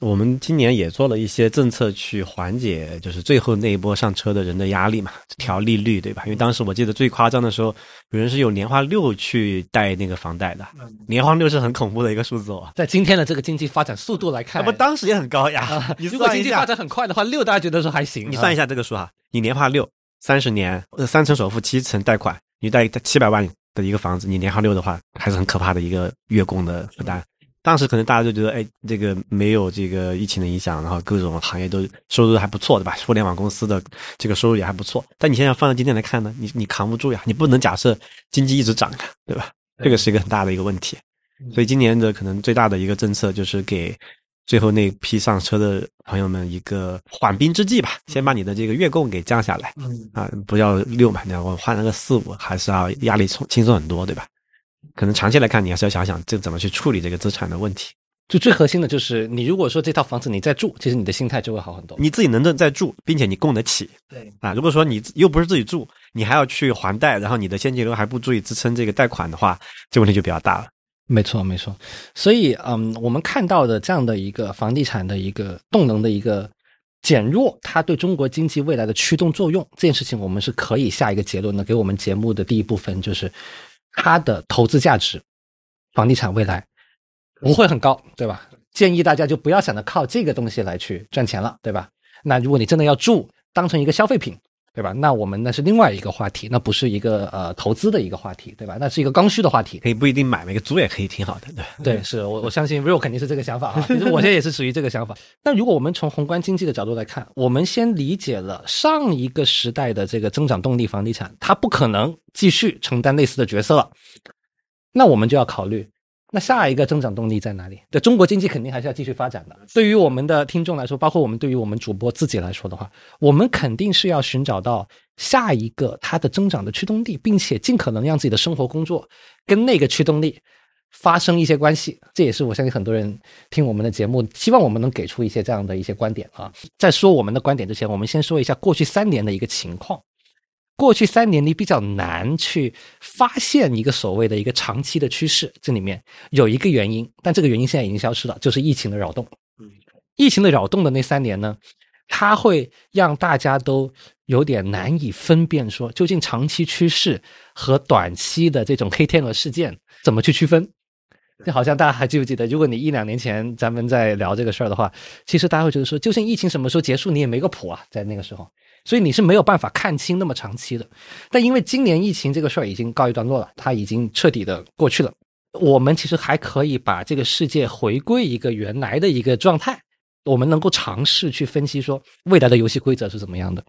B: 我们今年也做了一些政策去缓解，就是最后那一波上车的人的压力嘛，调利率，对吧？因为当时我记得最夸张的时候，有人是有年化六去贷那个房贷的，年化六是很恐怖的一个数字哦。
A: 在今天的这个经济发展速度来看，
B: 那不当时也很高呀。[laughs]
A: 如果经济发展很快的话，六大家觉得说还行。
B: 你算一下这个数哈，你年化六，三十年，三成首付，七成贷款，你贷七百万的一个房子，你年化六的话，还是很可怕的一个月供的负担。当时可能大家就觉得，哎，这个没有这个疫情的影响，然后各种行业都收入还不错，对吧？互联网公司的这个收入也还不错。但你现在放到今天来看呢，你你扛不住呀，你不能假设经济一直涨呀，对吧？这个是一个很大的一个问题。所以今年的可能最大的一个政策就是给最后那批上车的朋友们一个缓兵之计吧，先把你的这个月供给降下来，啊，不要六嘛，你要我换了个四五，还是要压力轻轻松很多，对吧？可能长期来看，你还是要想想这怎么去处理这个资产的问题。
A: 就最核心的就是，你如果说这套房子你在住，其实你的心态就会好很多。
B: 你自己能在住，并且你供得起。
A: 对
B: 啊，如果说你又不是自己住，你还要去还贷，然后你的现金流还不足以支撑这个贷款的话，这问题就比较大了。
A: 没错，没错。所以，嗯，我们看到的这样的一个房地产的一个动能的一个减弱，它对中国经济未来的驱动作用这件事情，我们是可以下一个结论的。给我们节目的第一部分就是。它的投资价值，房地产未来不会很高，对吧？建议大家就不要想着靠这个东西来去赚钱了，对吧？那如果你真的要住，当成一个消费品，对吧？那我们那是另外一个话题，那不是一个呃投资的一个话题，对吧？那是一个刚需的话题，
B: 可以不一定买，一个租也可以挺好的，
A: 对。[laughs] 对，是我我相信 real 肯定是这个想法啊。其实我现在也是属于这个想法。那如果我们从宏观经济的角度来看，我们先理解了上一个时代的这个增长动力，房地产它不可能。继续承担类似的角色了，那我们就要考虑，那下一个增长动力在哪里？对中国经济肯定还是要继续发展的。对于我们的听众来说，包括我们对于我们主播自己来说的话，我们肯定是要寻找到下一个它的增长的驱动力，并且尽可能让自己的生活工作跟那个驱动力发生一些关系。这也是我相信很多人听我们的节目，希望我们能给出一些这样的一些观点啊。在说我们的观点之前，我们先说一下过去三年的一个情况。过去三年你比较难去发现一个所谓的一个长期的趋势，这里面有一个原因，但这个原因现在已经消失了，就是疫情的扰动。疫情的扰动的那三年呢，它会让大家都有点难以分辨，说究竟长期趋势和短期的这种黑天鹅事件怎么去区分。就好像大家还记不记得，如果你一两年前咱们在聊这个事儿的话，其实大家会觉得说，就算疫情什么时候结束，你也没个谱啊，在那个时候，所以你是没有办法看清那么长期的。但因为今年疫情这个事儿已经告一段落了，它已经彻底的过去了，我们其实还可以把这个世界回归一个原来的一个状态，我们能够尝试去分析说未来的游戏规则是怎么样的，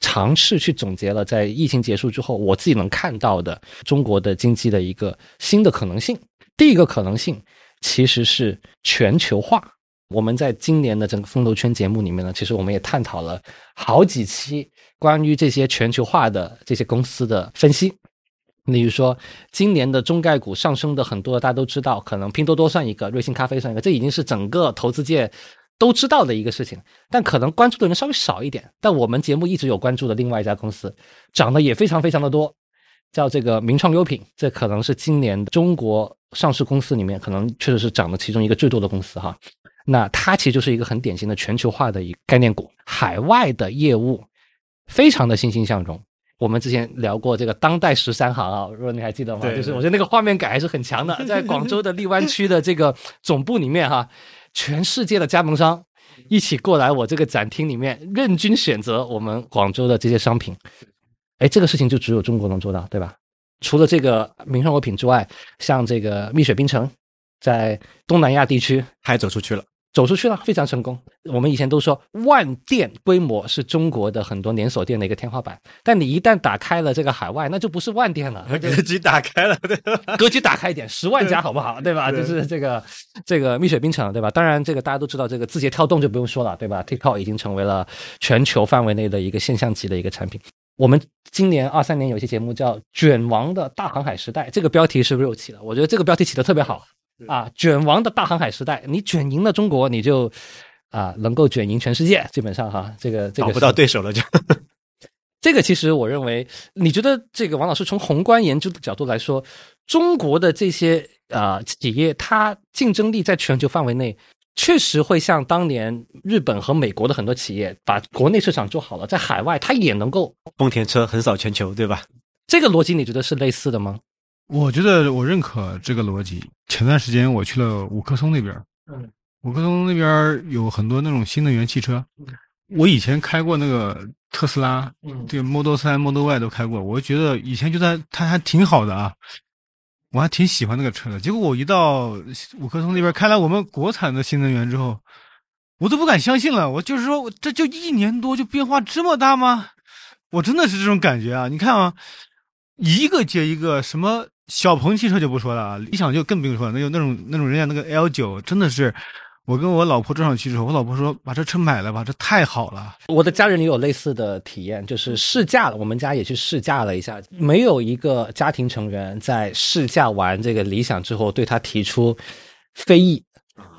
A: 尝试去总结了在疫情结束之后我自己能看到的中国的经济的一个新的可能性。第一个可能性其实是全球化。我们在今年的整个风投圈节目里面呢，其实我们也探讨了好几期关于这些全球化的这些公司的分析。例如说，今年的中概股上升的很多，大家都知道，可能拼多多算一个，瑞幸咖啡算一个，这已经是整个投资界都知道的一个事情。但可能关注的人稍微少一点。但我们节目一直有关注的另外一家公司，涨得也非常非常的多。叫这个名创优品，这可能是今年中国上市公司里面可能确实是涨的其中一个最多的公司哈。那它其实就是一个很典型的全球化的一个概念股，海外的业务非常的欣欣向荣。我们之前聊过这个当代十三行啊，如果你还记得吗？就是我觉得那个画面感还是很强的，在广州的荔湾区的这个总部里面哈，全世界的加盟商一起过来我这个展厅里面，任君选择我们广州的这些商品。哎，这个事情就只有中国能做到，对吧？除了这个名创优品之外，像这个蜜雪冰城，在东南亚地区
B: 还走出去了，
A: 走出去了，非常成功。我们以前都说万店规模是中国的很多连锁店的一个天花板，但你一旦打开了这个海外，那就不是万店了，[laughs]
B: 格局打开了，对 [laughs]
A: 格局打开一点，十万家好不好？对吧？就是这个这个蜜雪冰城，对吧？当然，这个大家都知道，这个字节跳动就不用说了，对吧？TikTok 已经成为了全球范围内的一个现象级的一个产品。我们今年二三年有期节目叫《卷王的大航海时代》，这个标题是 Real 起的，我觉得这个标题起的特别好啊！卷王的大航海时代，你卷赢了中国，你就啊能够卷赢全世界，基本上哈，这个这个
B: 找不到对手了就。
A: 这个其实我认为，你觉得这个王老师从宏观研究的角度来说，中国的这些啊企业，它竞争力在全球范围内。确实会像当年日本和美国的很多企业把国内市场做好了，在海外它也能够。
B: 丰田车横扫全球，对吧？
A: 这个逻辑你觉得是类似的吗？
C: 我觉得我认可这个逻辑。前段时间我去了五棵松那边，嗯，五棵松那边有很多那种新能源汽车。我以前开过那个特斯拉，嗯，这个 Model 三、Model Y 都开过。我觉得以前觉得它还挺好的啊。我还挺喜欢那个车的，结果我一到五棵松那边开了我们国产的新能源之后，我都不敢相信了。我就是说，这就一年多就变化这么大吗？我真的是这种感觉啊！你看啊，一个接一个，什么小鹏汽车就不说了啊，理想就更不用说了，那有那种那种人家那个 L 九，真的是。我跟我老婆坐上去之后，我老婆说：“把这车买了吧，这太好了。”
A: 我的家人也有类似的体验，就是试驾了。我们家也去试驾了一下，没有一个家庭成员在试驾完这个理想之后对他提出非议。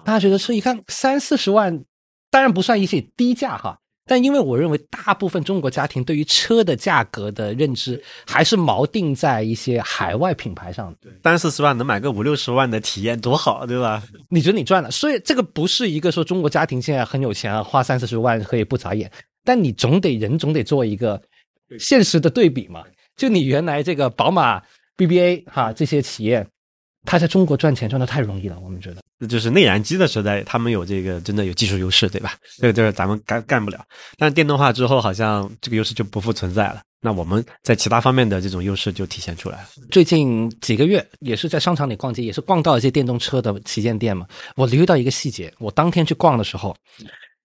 A: 大家觉得车一看三四十万，当然不算一些低价哈。但因为我认为，大部分中国家庭对于车的价格的认知还是锚定在一些海外品牌上。
B: 对，三四十万能买个五六十万的体验多好，对吧？
A: 你觉得你赚了？所以这个不是一个说中国家庭现在很有钱啊，花三四十万可以不眨眼。但你总得人总得做一个现实的对比嘛。就你原来这个宝马、BBA 哈这些企业。他在中国赚钱赚的太容易了，我们觉得，
B: 那就是内燃机的时代，他们有这个真的有技术优势，对吧？这个就是咱们干干不了。但是电动化之后，好像这个优势就不复存在了。那我们在其他方面的这种优势就体现出来了。
A: 最近几个月也是在商场里逛街，也是逛到一些电动车的旗舰店嘛。我留意到一个细节，我当天去逛的时候，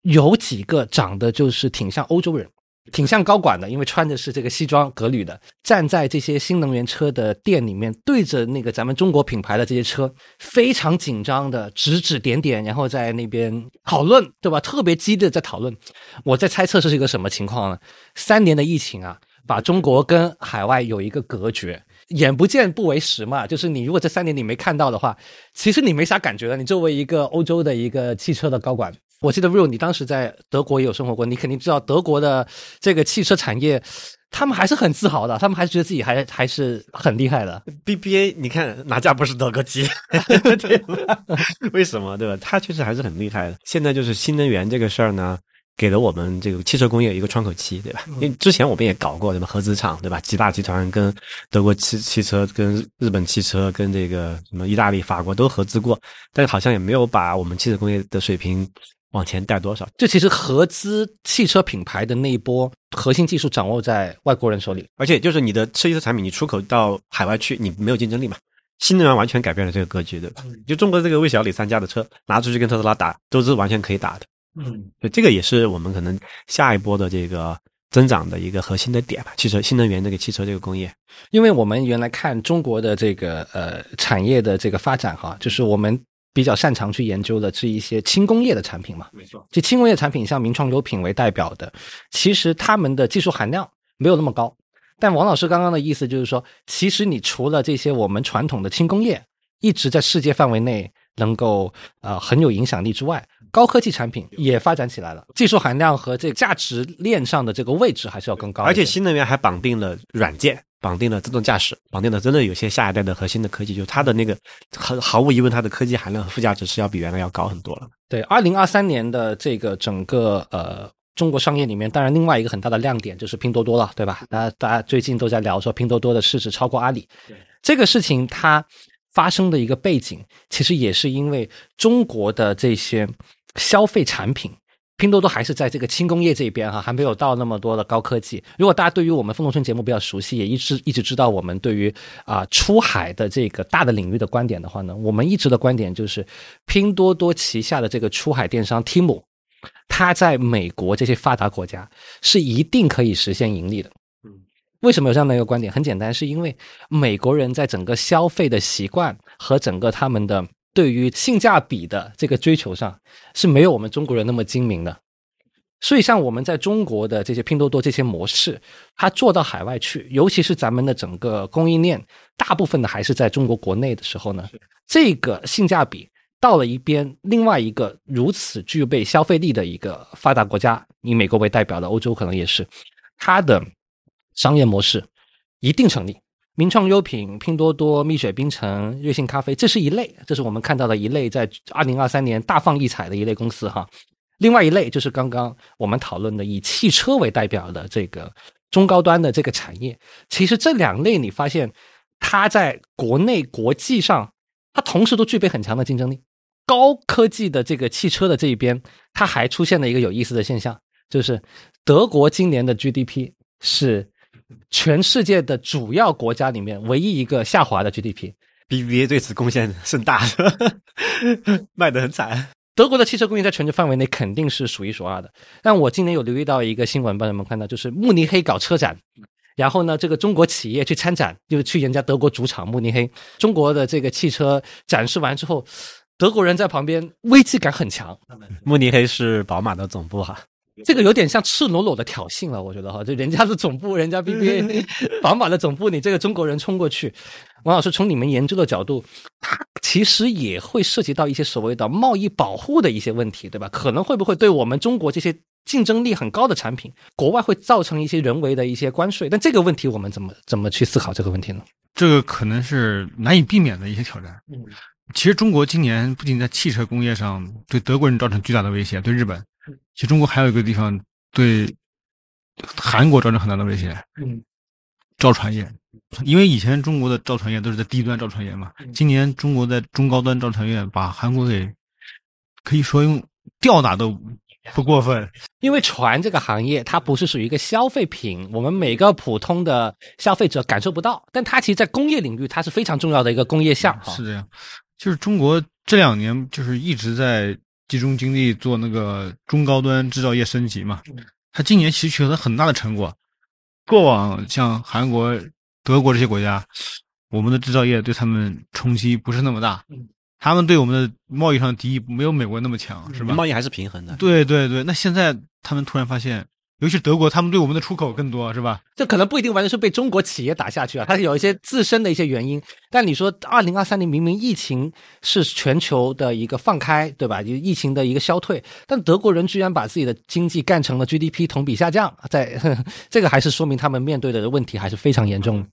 A: 有几个长得就是挺像欧洲人。挺像高管的，因为穿的是这个西装革履的，站在这些新能源车的店里面，对着那个咱们中国品牌的这些车，非常紧张的指指点点，然后在那边讨论，对吧？特别激烈在讨论。我在猜测这是一个什么情况呢？三年的疫情啊，把中国跟海外有一个隔绝，眼不见不为实嘛。就是你如果这三年你没看到的话，其实你没啥感觉的。你作为一个欧洲的一个汽车的高管。我记得 Real，你当时在德国也有生活过，你肯定知道德国的这个汽车产业，他们还是很自豪的，他们还是觉得自己还还是很厉害的。
B: BBA，你看哪家不是德国机？[laughs] 对吧？[laughs] 为什么？对吧？它确实还是很厉害的。现在就是新能源这个事儿呢，给了我们这个汽车工业一个窗口期，对吧？因为之前我们也搞过什么合资厂，对吧？吉大集团跟德国汽汽车、跟日本汽车、跟这个什么意大利、法国都合资过，但是好像也没有把我们汽车工业的水平往前带多少。
A: 这其实合资汽车品牌的那一波核心技术掌握在外国人手里。
B: 而且就是你的汽车产品，你出口到海外去，你没有竞争力嘛。新能源完全改变了这个格局，对吧？就中国这个魏小李三家的车拿出去跟特斯拉打，都是完全可以打的。
A: 嗯，
B: 对，这个也是我们可能下一波的这个增长的一个核心的点吧。汽车新能源这个汽车这个工业，
A: 因为我们原来看中国的这个呃产业的这个发展哈，就是我们比较擅长去研究的是一些轻工业的产品嘛。
B: 没错，
A: 就轻工业产品，像名创优品为代表的，其实他们的技术含量没有那么高。但王老师刚刚的意思就是说，其实你除了这些我们传统的轻工业一直在世界范围内能够呃很有影响力之外，高科技产品也发展起来了，技术含量和这个价值链上的这个位置还是要更高。
B: 而且新能源还绑定了软件，绑定了自动驾驶，绑定了真的有些下一代的核心的科技，就是它的那个毫毫无疑问，它的科技含量和附加值是要比原来要高很多了。
A: 对，二零二三年的这个整个呃中国商业里面，当然另外一个很大的亮点就是拼多多了，对吧？大家大家最近都在聊说拼多多的市值超过阿里，这个事情它发生的一个背景，其实也是因为中国的这些消费产品。拼多多还是在这个轻工业这边哈，还没有到那么多的高科技。如果大家对于我们风投村节目比较熟悉，也一直一直知道我们对于啊、出海的这个大的领域的观点的话呢，我们一直的观点就是，拼多多旗下的这个出海电商 Timo，它在美国这些发达国家是一定可以实现盈利的。
B: 嗯，
A: 为什么有这样的一个观点？很简单，是因为美国人在整个消费的习惯和整个他们的对于性价比的这个追求上，是没有我们中国人那么精明的。所以，像我们在中国的这些拼多多这些模式，它做到海外去，尤其是咱们的整个供应链，大部分的还是在中国国内的时候呢，这个性价比到了一边，另外一个如此具备消费力的一个发达国家，以美国为代表的欧洲可能也是，它的商业模式一定成立。名创优品、拼多多、蜜雪冰城、瑞幸咖啡，这是一类，这是我们看到的一类在二零二三年大放异彩的一类公司哈。另外一类就是刚刚我们讨论的以汽车为代表的这个中高端的这个产业。其实这两类你发现，它在国内国际上，它同时都具备很强的竞争力。高科技的这个汽车的这一边，它还出现了一个有意思的现象，就是德国今年的 GDP 是全世界的主要国家里面唯一一个下滑的 GDP。
B: BBA 对此贡献甚大，[laughs] 卖得很惨。
A: 德国的汽车工业在全球范围内肯定是数一数二的。但我今年有留意到一个新闻，不知道你们看到，就是慕尼黑搞车展，然后呢，这个中国企业去参展，就是去人家德国主场慕尼黑，中国的这个汽车展示完之后，德国人在旁边危机感很强，
B: 慕尼黑是宝马的总部哈，
A: 这个有点像赤裸裸的挑衅了，我觉得哈，就人家的总部，人家 BBA [laughs] 宝马的总部，你这个中国人冲过去，王老师从你们研究的角度，它其实也会涉及到一些所谓的贸易保护的一些问题，对吧？可能会不会对我们中国这些竞争力很高的产品，国外会造成一些人为的一些关税？但这个问题我们怎么怎么去思考这个问题呢？
C: 这个可能是难以避免的一些挑战。
A: 嗯，
C: 其实中国今年不仅在汽车工业上对德国人造成巨大的威胁，对日本，其实中国还有一个地方对韩国造成很大的威胁，
A: 嗯，
C: 造船业。因为以前中国的造船业都是在低端造船业嘛，今年中国在中高端造船业把韩国给可以说用吊打都不过分。
A: 因为船这个行业，它不是属于一个消费品，我们每个普通的消费者感受不到，但它其实，在工业领域，它是非常重要的一个工业项。哈
C: 是这样，就是中国这两年就是一直在集中精力做那个中高端制造业升级嘛。它今年其实取得了很大的成果。过往像韩国、德国这些国家，我们的制造业对他们冲击不是那么大，他们对我们的贸易上的敌意没有美国那么强，是吧？
B: 贸易还是平衡的。
C: 对对对，那现在他们突然发现尤其是德国，他们对我们的出口更多，是吧？
A: 这可能不一定完全是被中国企业打下去啊，它是有一些自身的一些原因。但你说，二零二三年明明疫情是全球的一个放开，对吧？就疫情的一个消退，但德国人居然把自己的经济干成了 GDP 同比下降，在 [laughs] 这个还是说明他们面对的问题还是非常严重。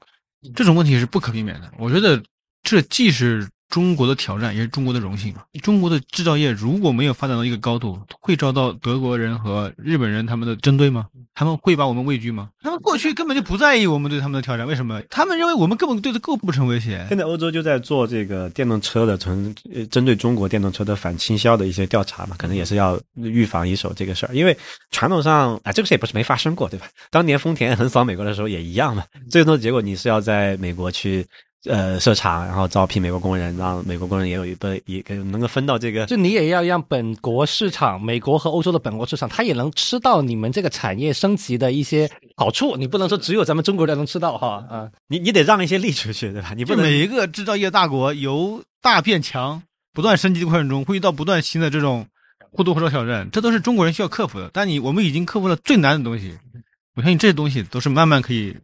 C: 这种问题是不可避免的。我觉得这既是。中国的挑战也是中国的荣幸。中国的制造业如果没有发展到一个高度，会遭到德国人和日本人他们的针对吗？他们会把我们畏惧吗？他们过去根本就不在意我们对他们的挑战，为什么？他们认为我们根本对他构不成威胁。
B: 现在欧洲就在做这个电动车的，从针对中国电动车的反倾销的一些调查嘛，可能也是要预防一手这个事儿。因为传统上啊，这个事也不是没发生过，对吧？当年丰田横扫美国的时候也一样嘛。最终的结果你是要在美国去。呃，设厂，然后招聘美国工人，让美国工人也有一个也能够分到这个。
A: 就你也要让本国市场，美国和欧洲的本国市场，他也能吃到你们这个产业升级的一些好处。你不能说只有咱们中国人能吃到哈啊，
B: 你你得让一些利出去，对吧？你不能
C: 每一个制造业大国由大变强，不断升级的过程中，会遇到不断新的这种或多或少挑战，这都是中国人需要克服的。但你我们已经克服了最难的东西，我相信这些东西都是慢慢可以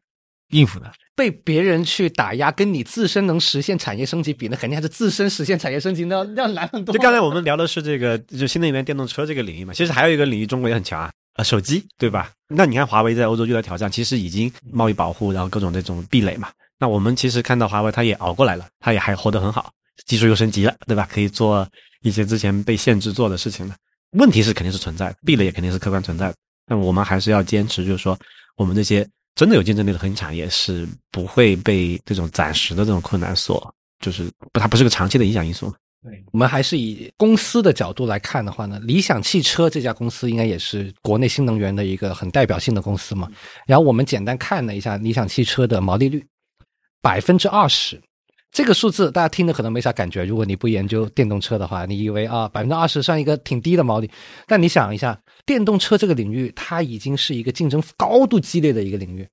C: 应付的。
A: 被别人去打压，跟你自身能实现产业升级比，那肯定还是自身实现产业升级那 [laughs] 要难很多。
B: 就刚才我们聊的是这个，就新能源电动车这个领域嘛，其实还有一个领域中国也很强啊，呃，手机对吧？那你看华为在欧洲遇到挑战，其实已经贸易保护，然后各种这种壁垒嘛。那我们其实看到华为，它也熬过来了，它也还活得很好，技术又升级了，对吧？可以做一些之前被限制做的事情了。问题是肯定是存在的，壁垒也肯定是客观存在的。那我们还是要坚持，就是说我们这些。真的有竞争力的核心产业是不会被这种暂时的这种困难所，就是不，它不是个长期的影响因素。
A: 对，我们还是以公司的角度来看的话呢，理想汽车这家公司应该也是国内新能源的一个很代表性的公司嘛。然后我们简单看了一下理想汽车的毛利率，百分之二十。这个数字大家听着可能没啥感觉，如果你不研究电动车的话，你以为啊百分之二十算一个挺低的毛利，但你想一下，电动车这个领域它已经是一个竞争高度激烈的一个领域，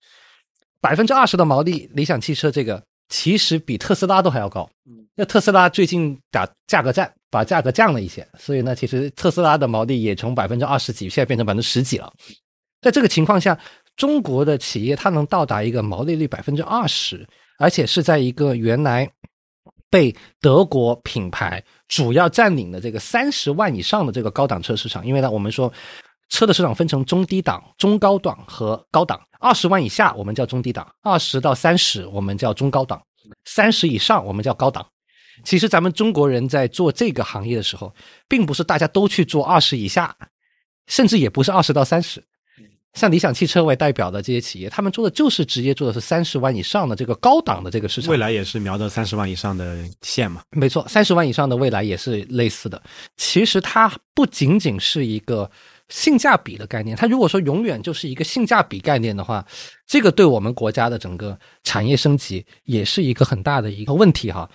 A: 百分之二十的毛利，理想汽车这个其实比特斯拉都还要高。那特斯拉最近打价格战，把价格降了一些，所以呢，其实特斯拉的毛利也从百分之二十几现在变成百分之十几了。在这个情况下，中国的企业它能到达一个毛利率百分之二十。而且是在一个原来被德国品牌主要占领的这个三十万以上的这个高档车市场，因为呢，我们说车的市场分成中低档、中高档和高档。二十万以下我们叫中低档，二十到三十我们叫中高档，三十以上我们叫高档。其实咱们中国人在做这个行业的时候，并不是大家都去做二十以下，甚至也不是二十到三十。像理想汽车为代表的这些企业，他们做的就是直接做的是三十万以上的这个高档的这个市场。
B: 未来也是瞄着三十万以上的线嘛？
A: 没错，三十万以上的未来也是类似的。其实它不仅仅是一个性价比的概念，它如果说永远就是一个性价比概念的话，这个对我们国家的整个产业升级也是一个很大的一个问题哈。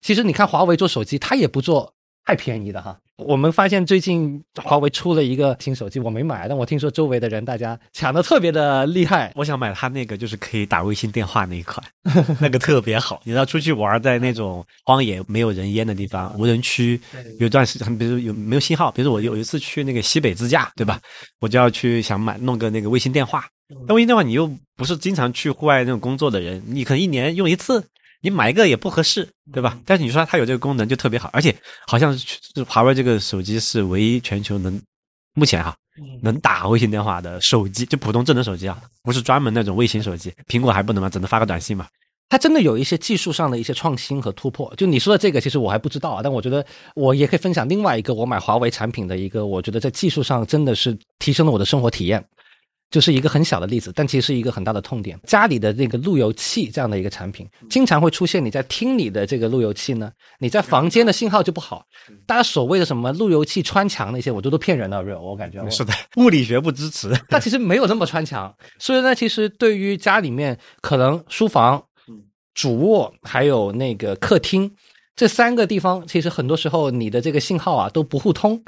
A: 其实你看华为做手机，它也不做太便宜的哈。我们发现最近华为出了一个新手机，我没买，但我听说周围的人大家抢的特别的厉害。
B: 我想买它那个，就是可以打微信电话那一款，[laughs] 那个特别好。你要出去玩，在那种荒野没有人烟的地方、无人区，有段时间，比如有没有信号，比如我有一次去那个西北自驾，对吧？我就要去想买弄个那个微信电话。那微信电话你又不是经常去户外那种工作的人，你可能一年用一次。你买一个也不合适，对吧？但是你说它有这个功能就特别好，而且好像是华为这个手机是唯一全球能目前哈能打卫星电话的手机，就普通智能手机啊，不是专门那种卫星手机。苹果还不能吗？只能发个短信嘛。
A: 它真的有一些技术上的一些创新和突破。就你说的这个，其实我还不知道啊。但我觉得我也可以分享另外一个我买华为产品的一个，我觉得在技术上真的是提升了我的生活体验。就是一个很小的例子，但其实是一个很大的痛点。家里的那个路由器这样的一个产品，经常会出现你在厅里的这个路由器呢，你在房间的信号就不好。大家所谓的什么路由器穿墙那些，我觉得都骗人的，我感觉
B: 是的，物理学不支持。
A: 它其实没有那么穿墙，所以呢，其实对于家里面可能书房、主卧还有那个客厅这三个地方，其实很多时候你的这个信号啊都不互通。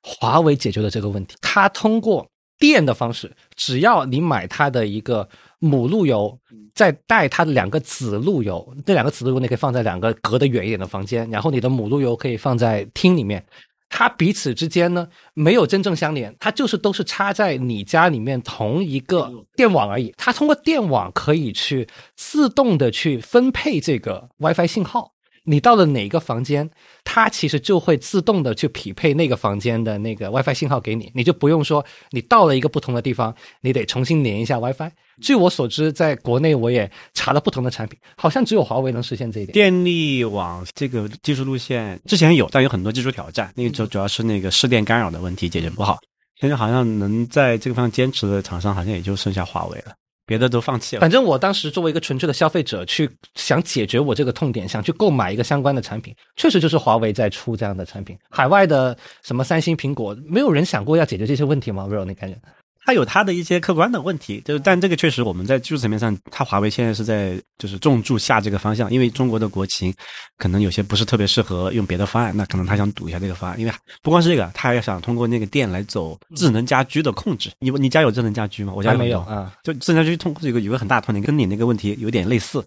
A: 华为解决了这个问题，它通过。电的方式，只要你买它的一个母路由，再带它的两个子路由，那两个子路由你可以放在两个隔得远一点的房间，然后你的母路由可以放在厅里面，它彼此之间呢没有真正相连，它就是都是插在你家里面同一个电网而已。它通过电网可以去自动的去分配这个 WiFi 信号。你到了哪个房间，它其实就会自动的去匹配那个房间的那个 WiFi 信号给你，你就不用说你到了一个不同的地方，你得重新连一下 WiFi。据我所知，在国内我也查了不同的产品，好像只有华为能实现这一点。
B: 电力网这个技术路线之前有，但有很多技术挑战，那个主主要是那个市电干扰的问题解决不好。现在好像能在这个方向坚持的厂商，好像也就剩下华为了。别的都放弃了。
A: 反正我当时作为一个纯粹的消费者，去想解决我这个痛点，想去购买一个相关的产品，确实就是华为在出这样的产品。海外的什么三星、苹果，没有人想过要解决这些问题吗？Ro，你感觉？
B: 它有它的一些客观的问题，就是但这个确实我们在技术层面上，它华为现在是在就是重注下这个方向，因为中国的国情可能有些不是特别适合用别的方案，那可能他想赌一下这个方案，因为不光是这个，他还要想通过那个电来走智能家居的控制。你你家有智能家居吗？我家
A: 没有啊。
B: 就智能家居通有个有个很大的痛点，跟你那个问题有点类似。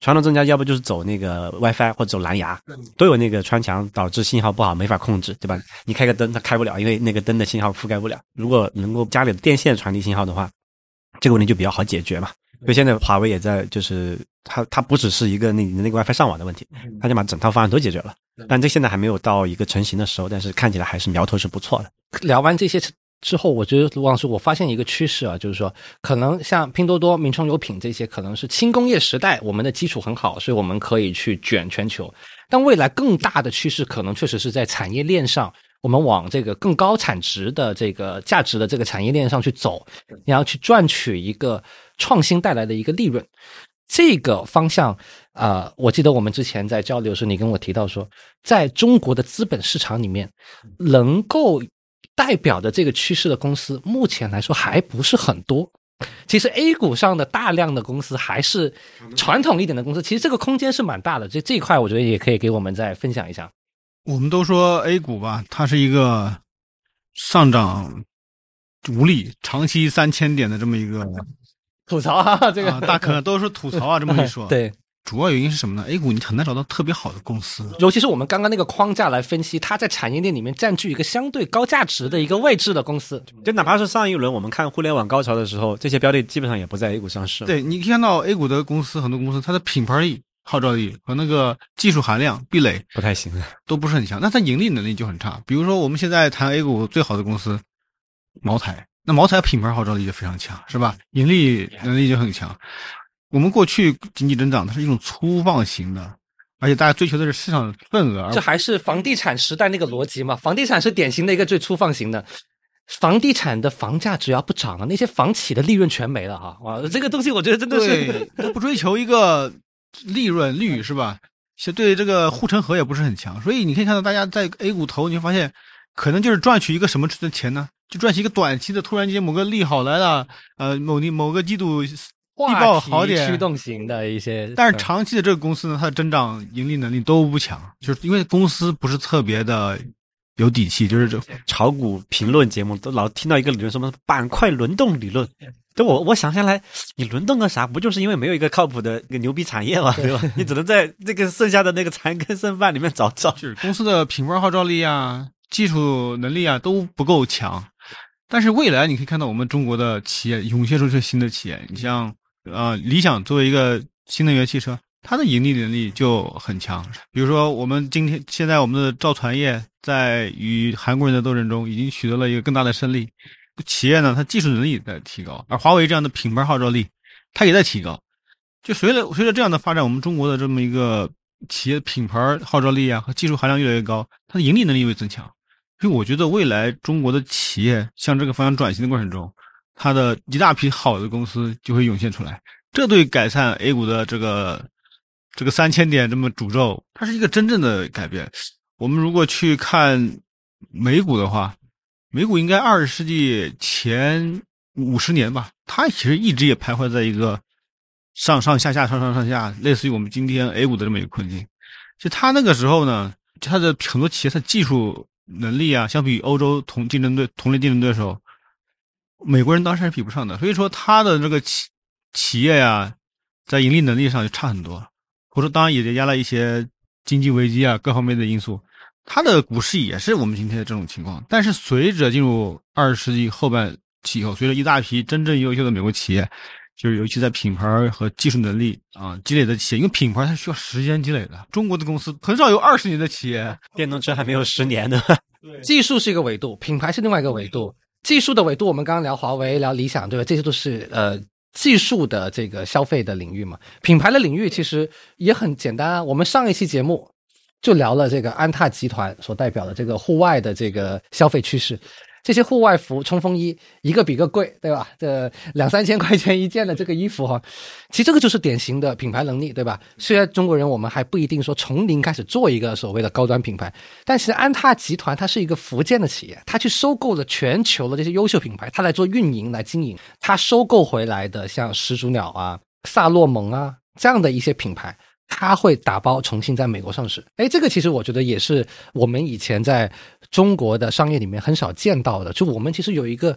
B: 传统增加要不就是走那个 WiFi 或者走蓝牙，都有那个穿墙导致信号不好没法控制，对吧？你开个灯它开不了，因为那个灯的信号覆盖不了。如果能够家里的电线传递信号的话，这个问题就比较好解决嘛。所以现在华为也在，就是它它不只是一个那你那个 WiFi 上网的问题，它就把整套方案都解决了。但这现在还没有到一个成型的时候，但是看起来还是苗头是不错的。
A: 聊完这些。之后，我觉得卢老师，我发现一个趋势啊，就是说，可能像拼多多、名创优品这些，可能是轻工业时代，我们的基础很好，所以我们可以去卷全球。但未来更大的趋势，可能确实是在产业链上，我们往这个更高产值的这个价值的这个产业链上去走，你要去赚取一个创新带来的一个利润。这个方向啊，我记得我们之前在交流时，你跟我提到说，在中国的资本市场里面，能够。代表的这个趋势的公司，目前来说还不是很多。其实 A 股上的大量的公司还是传统一点的公司，其实这个空间是蛮大的。这这一块，我觉得也可以给我们再分享一下。
C: 我们都说 A 股吧，它是一个上涨无力、长期三千点的这么一个
A: 吐槽啊，这个
C: 大可都是吐槽啊，这么一说。[laughs]
A: 对。
C: 主要原因是什么呢？A 股你很难找到特别好的公司，
A: 尤其是我们刚刚那个框架来分析，它在产业链里面占据一个相对高价值的一个位置的公司。
B: 就哪怕是上一轮我们看互联网高潮的时候，这些标的基本上也不在 A 股上市。
C: 对你看到 A 股的公司，很多公司它的品牌力、号召力和那个技术含量、壁垒
B: 不太行，
C: 都不是很强。那它盈利能力就很差。比如说我们现在谈 A 股最好的公司，茅台，那茅台品牌号召力就非常强，是吧？盈利能力就很强。我们过去经济增长，它是一种粗放型的，而且大家追求的是市场份额。
A: 这还是房地产时代那个逻辑嘛？房地产是典型的一个最粗放型的，房地产的房价只要不涨了，那些房企的利润全没了哈！哇，这个东西我觉得真的
C: 是不追求一个利润率是吧？其实对这个护城河也不是很强，所以你可以看到大家在 A 股投，你会发现可能就是赚取一个什么的钱呢？就赚取一个短期的，突然间某个利好来了，呃，某年某个季度。
A: 地报好点，驱动型的一些，
C: 但是长期的这个公司呢，它的增长盈利能力都不强，就是因为公司不是特别的有底气，就是这
B: 炒股评论节目都老听到一个理论，什么板块轮动理论。就我我想下来，你轮动个啥？不就是因为没有一个靠谱的一个牛逼产业嘛，对吧？你只能在这个剩下的那个残羹剩饭里面找找。
C: 就是公司的品牌号召力啊、技术能力啊都不够强，但是未来你可以看到我们中国的企业涌现出这新的企业，你像。啊，理想作为一个新能源汽车，它的盈利能力就很强。比如说，我们今天现在我们的造船业在与韩国人的斗争中，已经取得了一个更大的胜利。企业呢，它技术能力在提高，而华为这样的品牌号召力，它也在提高。就随着随着这样的发展，我们中国的这么一个企业品牌号召力啊和技术含量越来越高，它的盈利能力会增强。所以我觉得未来中国的企业向这个方向转型的过程中。它的一大批好的公司就会涌现出来，这对改善 A 股的这个这个三千点这么诅咒，它是一个真正的改变。我们如果去看美股的话，美股应该二十世纪前五十年吧，它其实一直也徘徊在一个上上下下、上上上下，类似于我们今天 A 股的这么一个困境。就它那个时候呢，它的很多企业它技术能力啊，相比于欧洲同竞争对同类竞争对手。美国人当时是比不上的，所以说他的这个企企业呀，在盈利能力上就差很多，或者说当然也压了一些经济危机啊各方面的因素，它的股市也是我们今天的这种情况。但是随着进入二十世纪后半期以后，随着一大批真正优秀的美国企业，就是尤其在品牌和技术能力啊积累的企业，因为品牌它需要时间积累的。中国的公司很少有二十年的企业，
B: 电动车还没有十年呢。[laughs]
A: 技术是一个维度，品牌是另外一个维度。技术的维度，我们刚刚聊华为、聊理想，对吧？这些都是呃技术的这个消费的领域嘛。品牌的领域其实也很简单啊。我们上一期节目就聊了这个安踏集团所代表的这个户外的这个消费趋势。这些户外服、冲锋衣一个比一个贵，对吧？这两三千块钱一件的这个衣服哈，其实这个就是典型的品牌能力，对吧？虽然中国人我们还不一定说从零开始做一个所谓的高端品牌，但是安踏集团它是一个福建的企业，它去收购了全球的这些优秀品牌，它来做运营来经营，它收购回来的像始祖鸟啊、萨洛蒙啊这样的一些品牌。他会打包重新在美国上市，哎，这个其实我觉得也是我们以前在中国的商业里面很少见到的。就我们其实有一个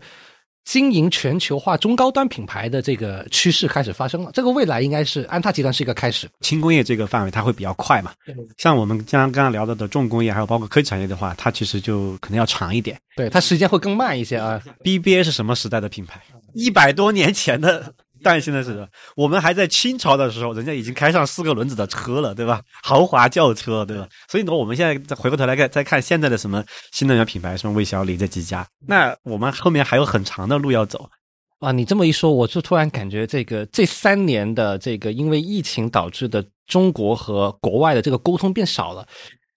A: 经营全球化中高端品牌的这个趋势开始发生了。这个未来应该是安踏集团是一个开始。
B: 轻工业这个范围它会比较快嘛？像我们刚刚刚聊到的重工业，还有包括科技产业的话，它其实就可能要长一点。
A: 对，它时间会更慢一些啊。
B: BBA 是什么时代的品牌？一百多年前的。但现在是，我们还在清朝的时候，人家已经开上四个轮子的车了，对吧？豪华轿车，对吧？所以呢，我们现在再回过头来看，再看现在的什么新能源品牌，什么魏小李这几家，那我们后面还有很长的路要走。
A: 啊，你这么一说，我就突然感觉这个这三年的这个因为疫情导致的中国和国外的这个沟通变少了。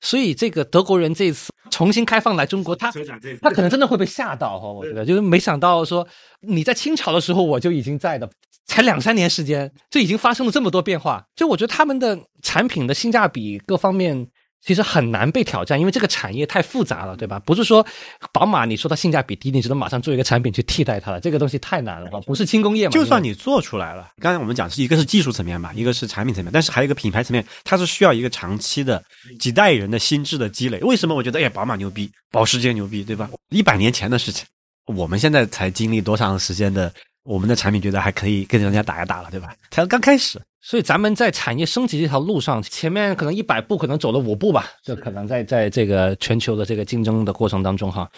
A: 所以这个德国人这次重新开放来中国，他他可能真的会被吓到哈，我觉得就是没想到说你在清朝的时候我就已经在的，才两三年时间就已经发生了这么多变化，就我觉得他们的产品的性价比各方面。其实很难被挑战，因为这个产业太复杂了，对吧？不是说宝马你说它性价比低，你只能马上做一个产品去替代它了，这个东西太难了吧？不是轻工业嘛？
B: 就算你做出来了，刚才我们讲是一个是技术层面吧，一个是产品层面，但是还有一个品牌层面，它是需要一个长期的几代人的心智的积累。为什么我觉得哎，宝马牛逼，保时捷牛逼，对吧？一百年前的事情，我们现在才经历多长时间的，我们的产品觉得还可以跟人家打一打了，对吧？才刚开始。
A: 所以咱们在产业升级这条路上，前面可能一百步，可能走了五步吧。就可能在在这个全球的这个竞争的过程当中，哈，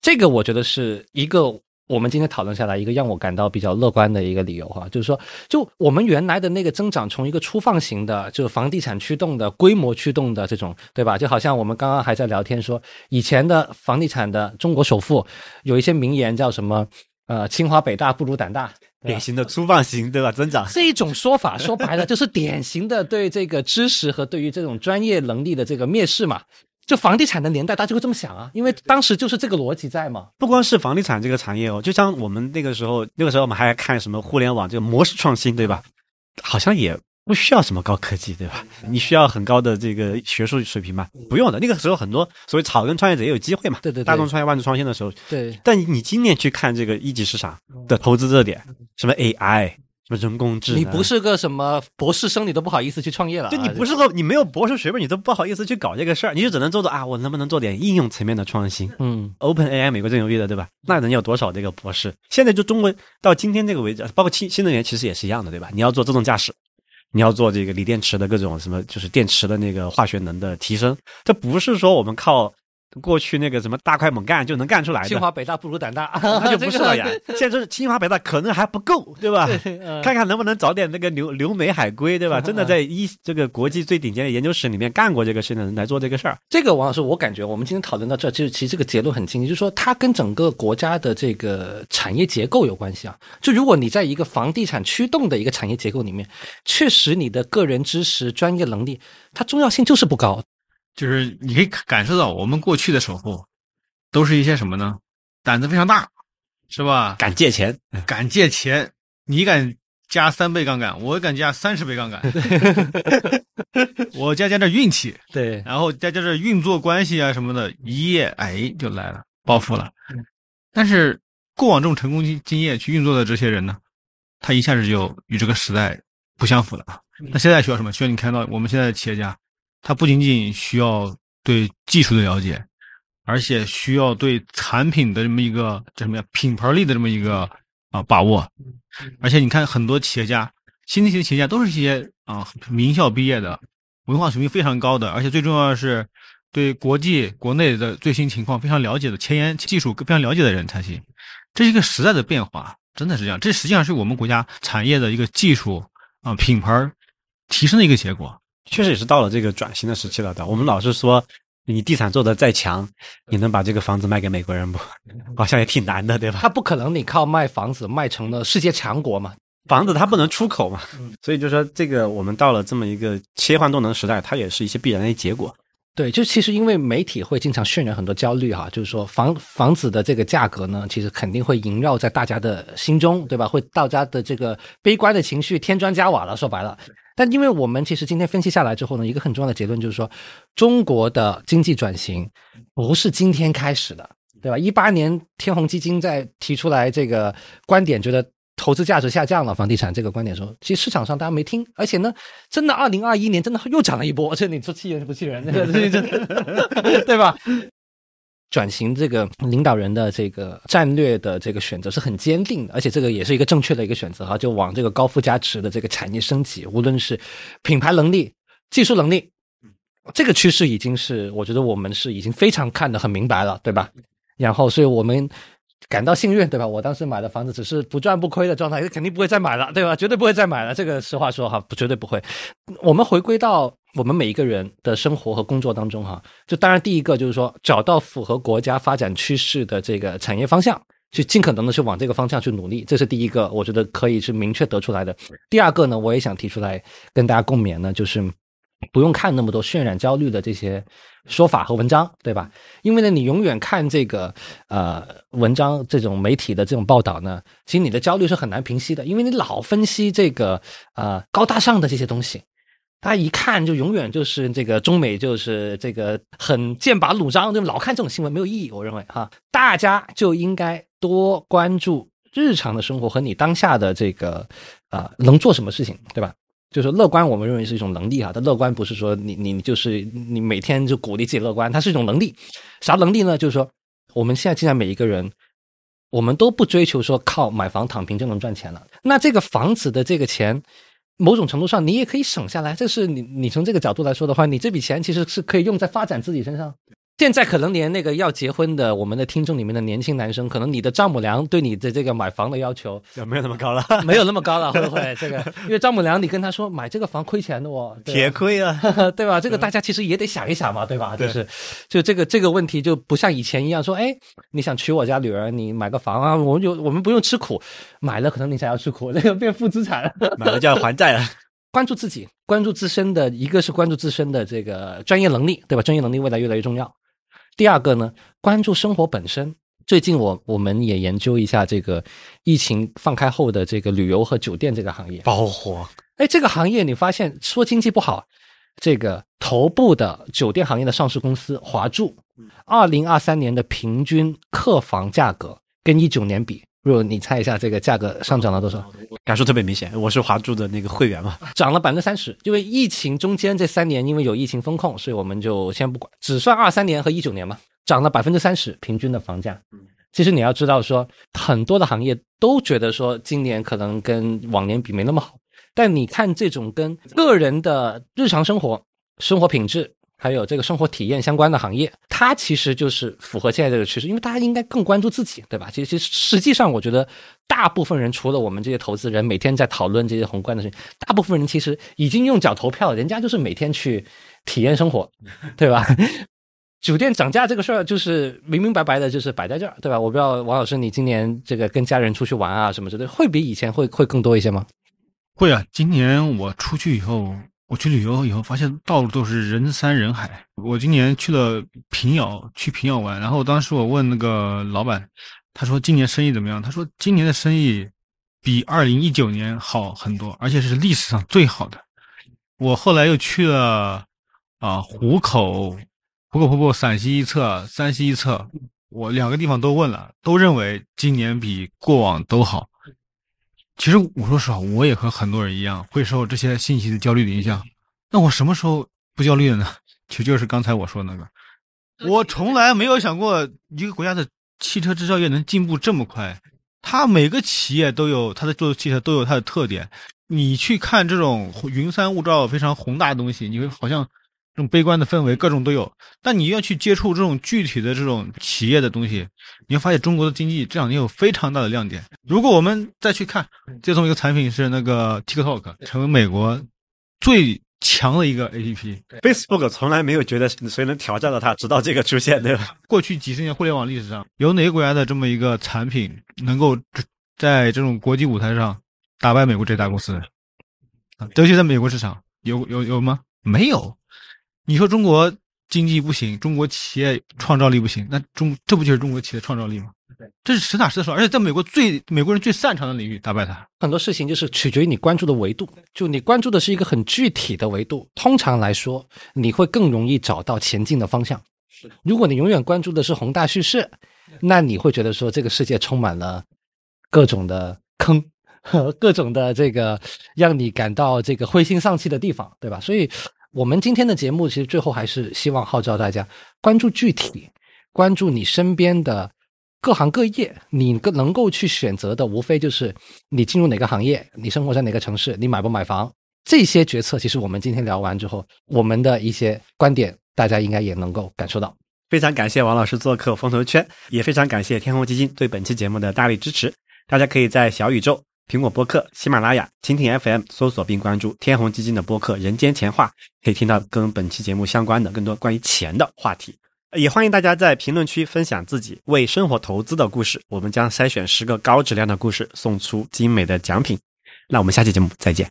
A: 这个我觉得是一个我们今天讨论下来一个让我感到比较乐观的一个理由哈，就是说，就我们原来的那个增长，从一个粗放型的，就是房地产驱动的、规模驱动的这种，对吧？就好像我们刚刚还在聊天说，以前的房地产的中国首富有一些名言叫什么？呃，清华北大不如胆大。
B: 典型的粗放型，对吧？增长
A: 这一种说法，说白了就是典型的对这个知识和对于这种专业能力的这个蔑视嘛。就房地产的年代，大家就会这么想啊，因为当时就是这个逻辑在嘛。
B: 不光是房地产这个产业哦，就像我们那个时候，那个时候我们还看什么互联网这个模式创新，对吧？好像也。不需要什么高科技，对吧？你需要很高的这个学术水平吗？不用的。那个时候很多所谓草根创业者也有机会嘛。
A: 对对。
B: 大众创业万众创新的时候。
A: 对。
B: 但你今年去看这个一级市场的投资热点，什么 AI，什么人工智能，
A: 你不是个什么博士生，你都不好意思去创业了。
B: 就你不是个，你没有博士学位，你都不好意思去搞这个事儿，你就只能做做啊，我能不能做点应用层面的创新？
A: 嗯。
B: Open AI 美国最牛逼的，对吧？那能有多少这个博士？现在就中国到今天这个为止，包括新新能源其实也是一样的，对吧？你要做自动驾驶。你要做这个锂电池的各种什么，就是电池的那个化学能的提升，这不是说我们靠过去那个什么大快猛干就能干出来的。
A: 清华北大不如胆大，[laughs]
B: 那就不是了呀。[laughs] 现在是清华北大可能还不够，对吧？[laughs] 看看能不能找点那个留留美海归，对吧？真的在一这个国际最顶尖的研究室里面干过这个事的人来做这个事儿。
A: 这个王老师，我感觉我们今天讨论到这，就是其实这个结论很清晰，就是说它跟整个国家的这个产业结构有关系啊。就如果你在一个房地产驱动的一个产业结构里面，确实你的个人知识、专业能力，它重要性就是不高。
C: 就是你可以感受到，我们过去的首富，都是一些什么呢？胆子非常大，是吧？
B: 敢借钱，
C: 敢借钱。你敢加三倍杠杆，我敢加三十倍杠杆。[laughs] 我加加点运气，
A: 对，
C: 然后加加点运作关系啊什么的，一夜哎就来了，暴富了。但是过往这种成功经经验去运作的这些人呢，他一下子就与这个时代不相符了。那现在需要什么？需要你看到我们现在的企业家。它不仅仅需要对技术的了解，而且需要对产品的这么一个叫什么呀品牌力的这么一个啊把握。而且你看，很多企业家，新型的企业家都是一些啊名校毕业的，文化水平非常高的，而且最重要的是对国际、国内的最新情况非常了解的前沿技术非常了解的人才行。这是一个时代的变化，真的是这样。这实际上是我们国家产业的一个技术啊品牌提升的一个结果。
B: 确实也是到了这个转型的时期了的。我们老是说，你地产做的再强，你能把这个房子卖给美国人不？[laughs] 好像也挺难的，对吧？
A: 他不可能你靠卖房子卖成了世界强国嘛。
B: 房子它不能出口嘛，所以就说这个我们到了这么一个切换动能时代，它也是一些必然的结果。
A: 对，就其实因为媒体会经常渲染很多焦虑哈，就是说房房子的这个价格呢，其实肯定会萦绕在大家的心中，对吧？会大家的这个悲观的情绪添砖加瓦了。说白了，但因为我们其实今天分析下来之后呢，一个很重要的结论就是说，中国的经济转型不是今天开始的，对吧？一八年天弘基金在提出来这个观点，觉得。投资价值下降了，房地产这个观点时候，其实市场上大家没听，而且呢，真的二零二一年真的又涨了一波，这你说气人不气人？对吧？[laughs] 转型这个领导人的这个战略的这个选择是很坚定的，而且这个也是一个正确的一个选择哈，就往这个高附加值的这个产业升级，无论是品牌能力、技术能力，这个趋势已经是我觉得我们是已经非常看得很明白了，对吧？然后，所以我们。感到幸运，对吧？我当时买的房子只是不赚不亏的状态，肯定不会再买了，对吧？绝对不会再买了。这个实话说哈，不绝对不会。我们回归到我们每一个人的生活和工作当中哈，就当然第一个就是说找到符合国家发展趋势的这个产业方向，去尽可能的去往这个方向去努力，这是第一个，我觉得可以是明确得出来的。第二个呢，我也想提出来跟大家共勉呢，就是不用看那么多渲染焦虑的这些。说法和文章，对吧？因为呢，你永远看这个呃文章，这种媒体的这种报道呢，其实你的焦虑是很难平息的，因为你老分析这个呃高大上的这些东西，大家一看就永远就是这个中美就是这个很剑拔弩张，就老看这种新闻没有意义。我认为哈，大家就应该多关注日常的生活和你当下的这个啊能做什么事情，对吧？就是乐观，我们认为是一种能力哈。但乐观不是说你你你就是你每天就鼓励自己乐观，它是一种能力。啥能力呢？就是说我们现在现在每一个人，我们都不追求说靠买房躺平就能赚钱了。那这个房子的这个钱，某种程度上你也可以省下来。这是你你从这个角度来说的话，你这笔钱其实是可以用在发展自己身上。现在可能连那个要结婚的我们的听众里面的年轻男生，可能你的丈母娘对你的这个买房的要求
B: 没有那么高了，
A: 没有那么高了，[laughs] 会不会这个？因为丈母娘，你跟她说买这个房亏钱的哦，
B: 铁亏啊，[laughs]
A: 对吧？这个大家其实也得想一想嘛，对吧？就是，就这个这个问题就不像以前一样说，哎，你想娶我家女儿，你买个房啊，我们就我们不用吃苦，买了可能你才要吃苦，那个变负资产了，[laughs]
B: 买了就要还债了。
A: 关注自己，关注自身的一个是关注自身的这个专业能力，对吧？专业能力未来越来越重要。第二个呢，关注生活本身。最近我我们也研究一下这个疫情放开后的这个旅游和酒店这个行业
B: 爆火。
A: 哎，这个行业你发现说经济不好，这个头部的酒店行业的上市公司华住，二零二三年的平均客房价格跟一九年比。如果你猜一下这个价格上涨了多少？
B: 感受特别明显。我是华住的那个会员嘛，
A: 涨了百分之三十。因为疫情中间这三年，因为有疫情风控，所以我们就先不管，只算二三年和一九年嘛，涨了百分之三十平均的房价。其实你要知道说，很多的行业都觉得说今年可能跟往年比没那么好，但你看这种跟个人的日常生活、生活品质。还有这个生活体验相关的行业，它其实就是符合现在这个趋势，因为大家应该更关注自己，对吧？其实，实际上，我觉得大部分人除了我们这些投资人每天在讨论这些宏观的事情，大部分人其实已经用脚投票，人家就是每天去体验生活，对吧？[laughs] 酒店涨价这个事儿就是明明白白的，就是摆在这儿，对吧？我不知道王老师，你今年这个跟家人出去玩啊什么之类，会比以前会会更多一些吗？
C: 会啊，今年我出去以后。我去旅游以后，发现到处都是人山人海。我今年去了平遥，去平遥玩。然后当时我问那个老板，他说今年生意怎么样？他说今年的生意比二零一九年好很多，而且是历史上最好的。我后来又去了啊湖口、湖口瀑布、陕西一侧、山西一侧，我两个地方都问了，都认为今年比过往都好。其实我说实话，我也和很多人一样，会受这些信息的焦虑的影响。那我什么时候不焦虑了呢？[laughs] 其实就是刚才我说那个，我从来没有想过一个国家的汽车制造业能进步这么快。它每个企业都有它的做的汽车都有它的特点。你去看这种云山雾罩、非常宏大的东西，你会好像这种悲观的氛围各种都有。但你要去接触这种具体的这种企业的东西，你会发现中国的经济这两年有非常大的亮点。如果我们再去看，接从一个产品是那个 TikTok，成为美国最强的一个 APP。
B: Facebook 从来没有觉得谁能挑战到它，直到这个出现，对吧？
C: 过去几十年互联网历史上，有哪个国家的这么一个产品能够在这种国际舞台上打败美国这大公司？啊，尤其在美国市场，有有有吗？没有。你说中国经济不行，中国企业创造力不行，那中这不就是中国企业创造力吗？对这是实打实的说，而且在美国最美国人最擅长的领域打败他。
A: 很多事情就是取决于你关注的维度，就你关注的是一个很具体的维度，通常来说，你会更容易找到前进的方向。如果你永远关注的是宏大叙事，那你会觉得说这个世界充满了各种的坑，和 [laughs] 各种的这个让你感到这个灰心丧气的地方，对吧？所以，我们今天的节目其实最后还是希望号召大家关注具体，关注你身边的各行各业，你能够去选择的，无非就是你进入哪个行业，你生活在哪个城市，你买不买房，这些决策。其实我们今天聊完之后，我们的一些观点，大家应该也能够感受到。
B: 非常感谢王老师做客风投圈，也非常感谢天弘基金对本期节目的大力支持。大家可以在小宇宙、苹果播客、喜马拉雅、蜻蜓 FM 搜索并关注天弘基金的播客《人间钱话》，可以听到跟本期节目相关的更多关于钱的话题。也欢迎大家在评论区分享自己为生活投资的故事，我们将筛选十个高质量的故事，送出精美的奖品。那我们下期节目再见。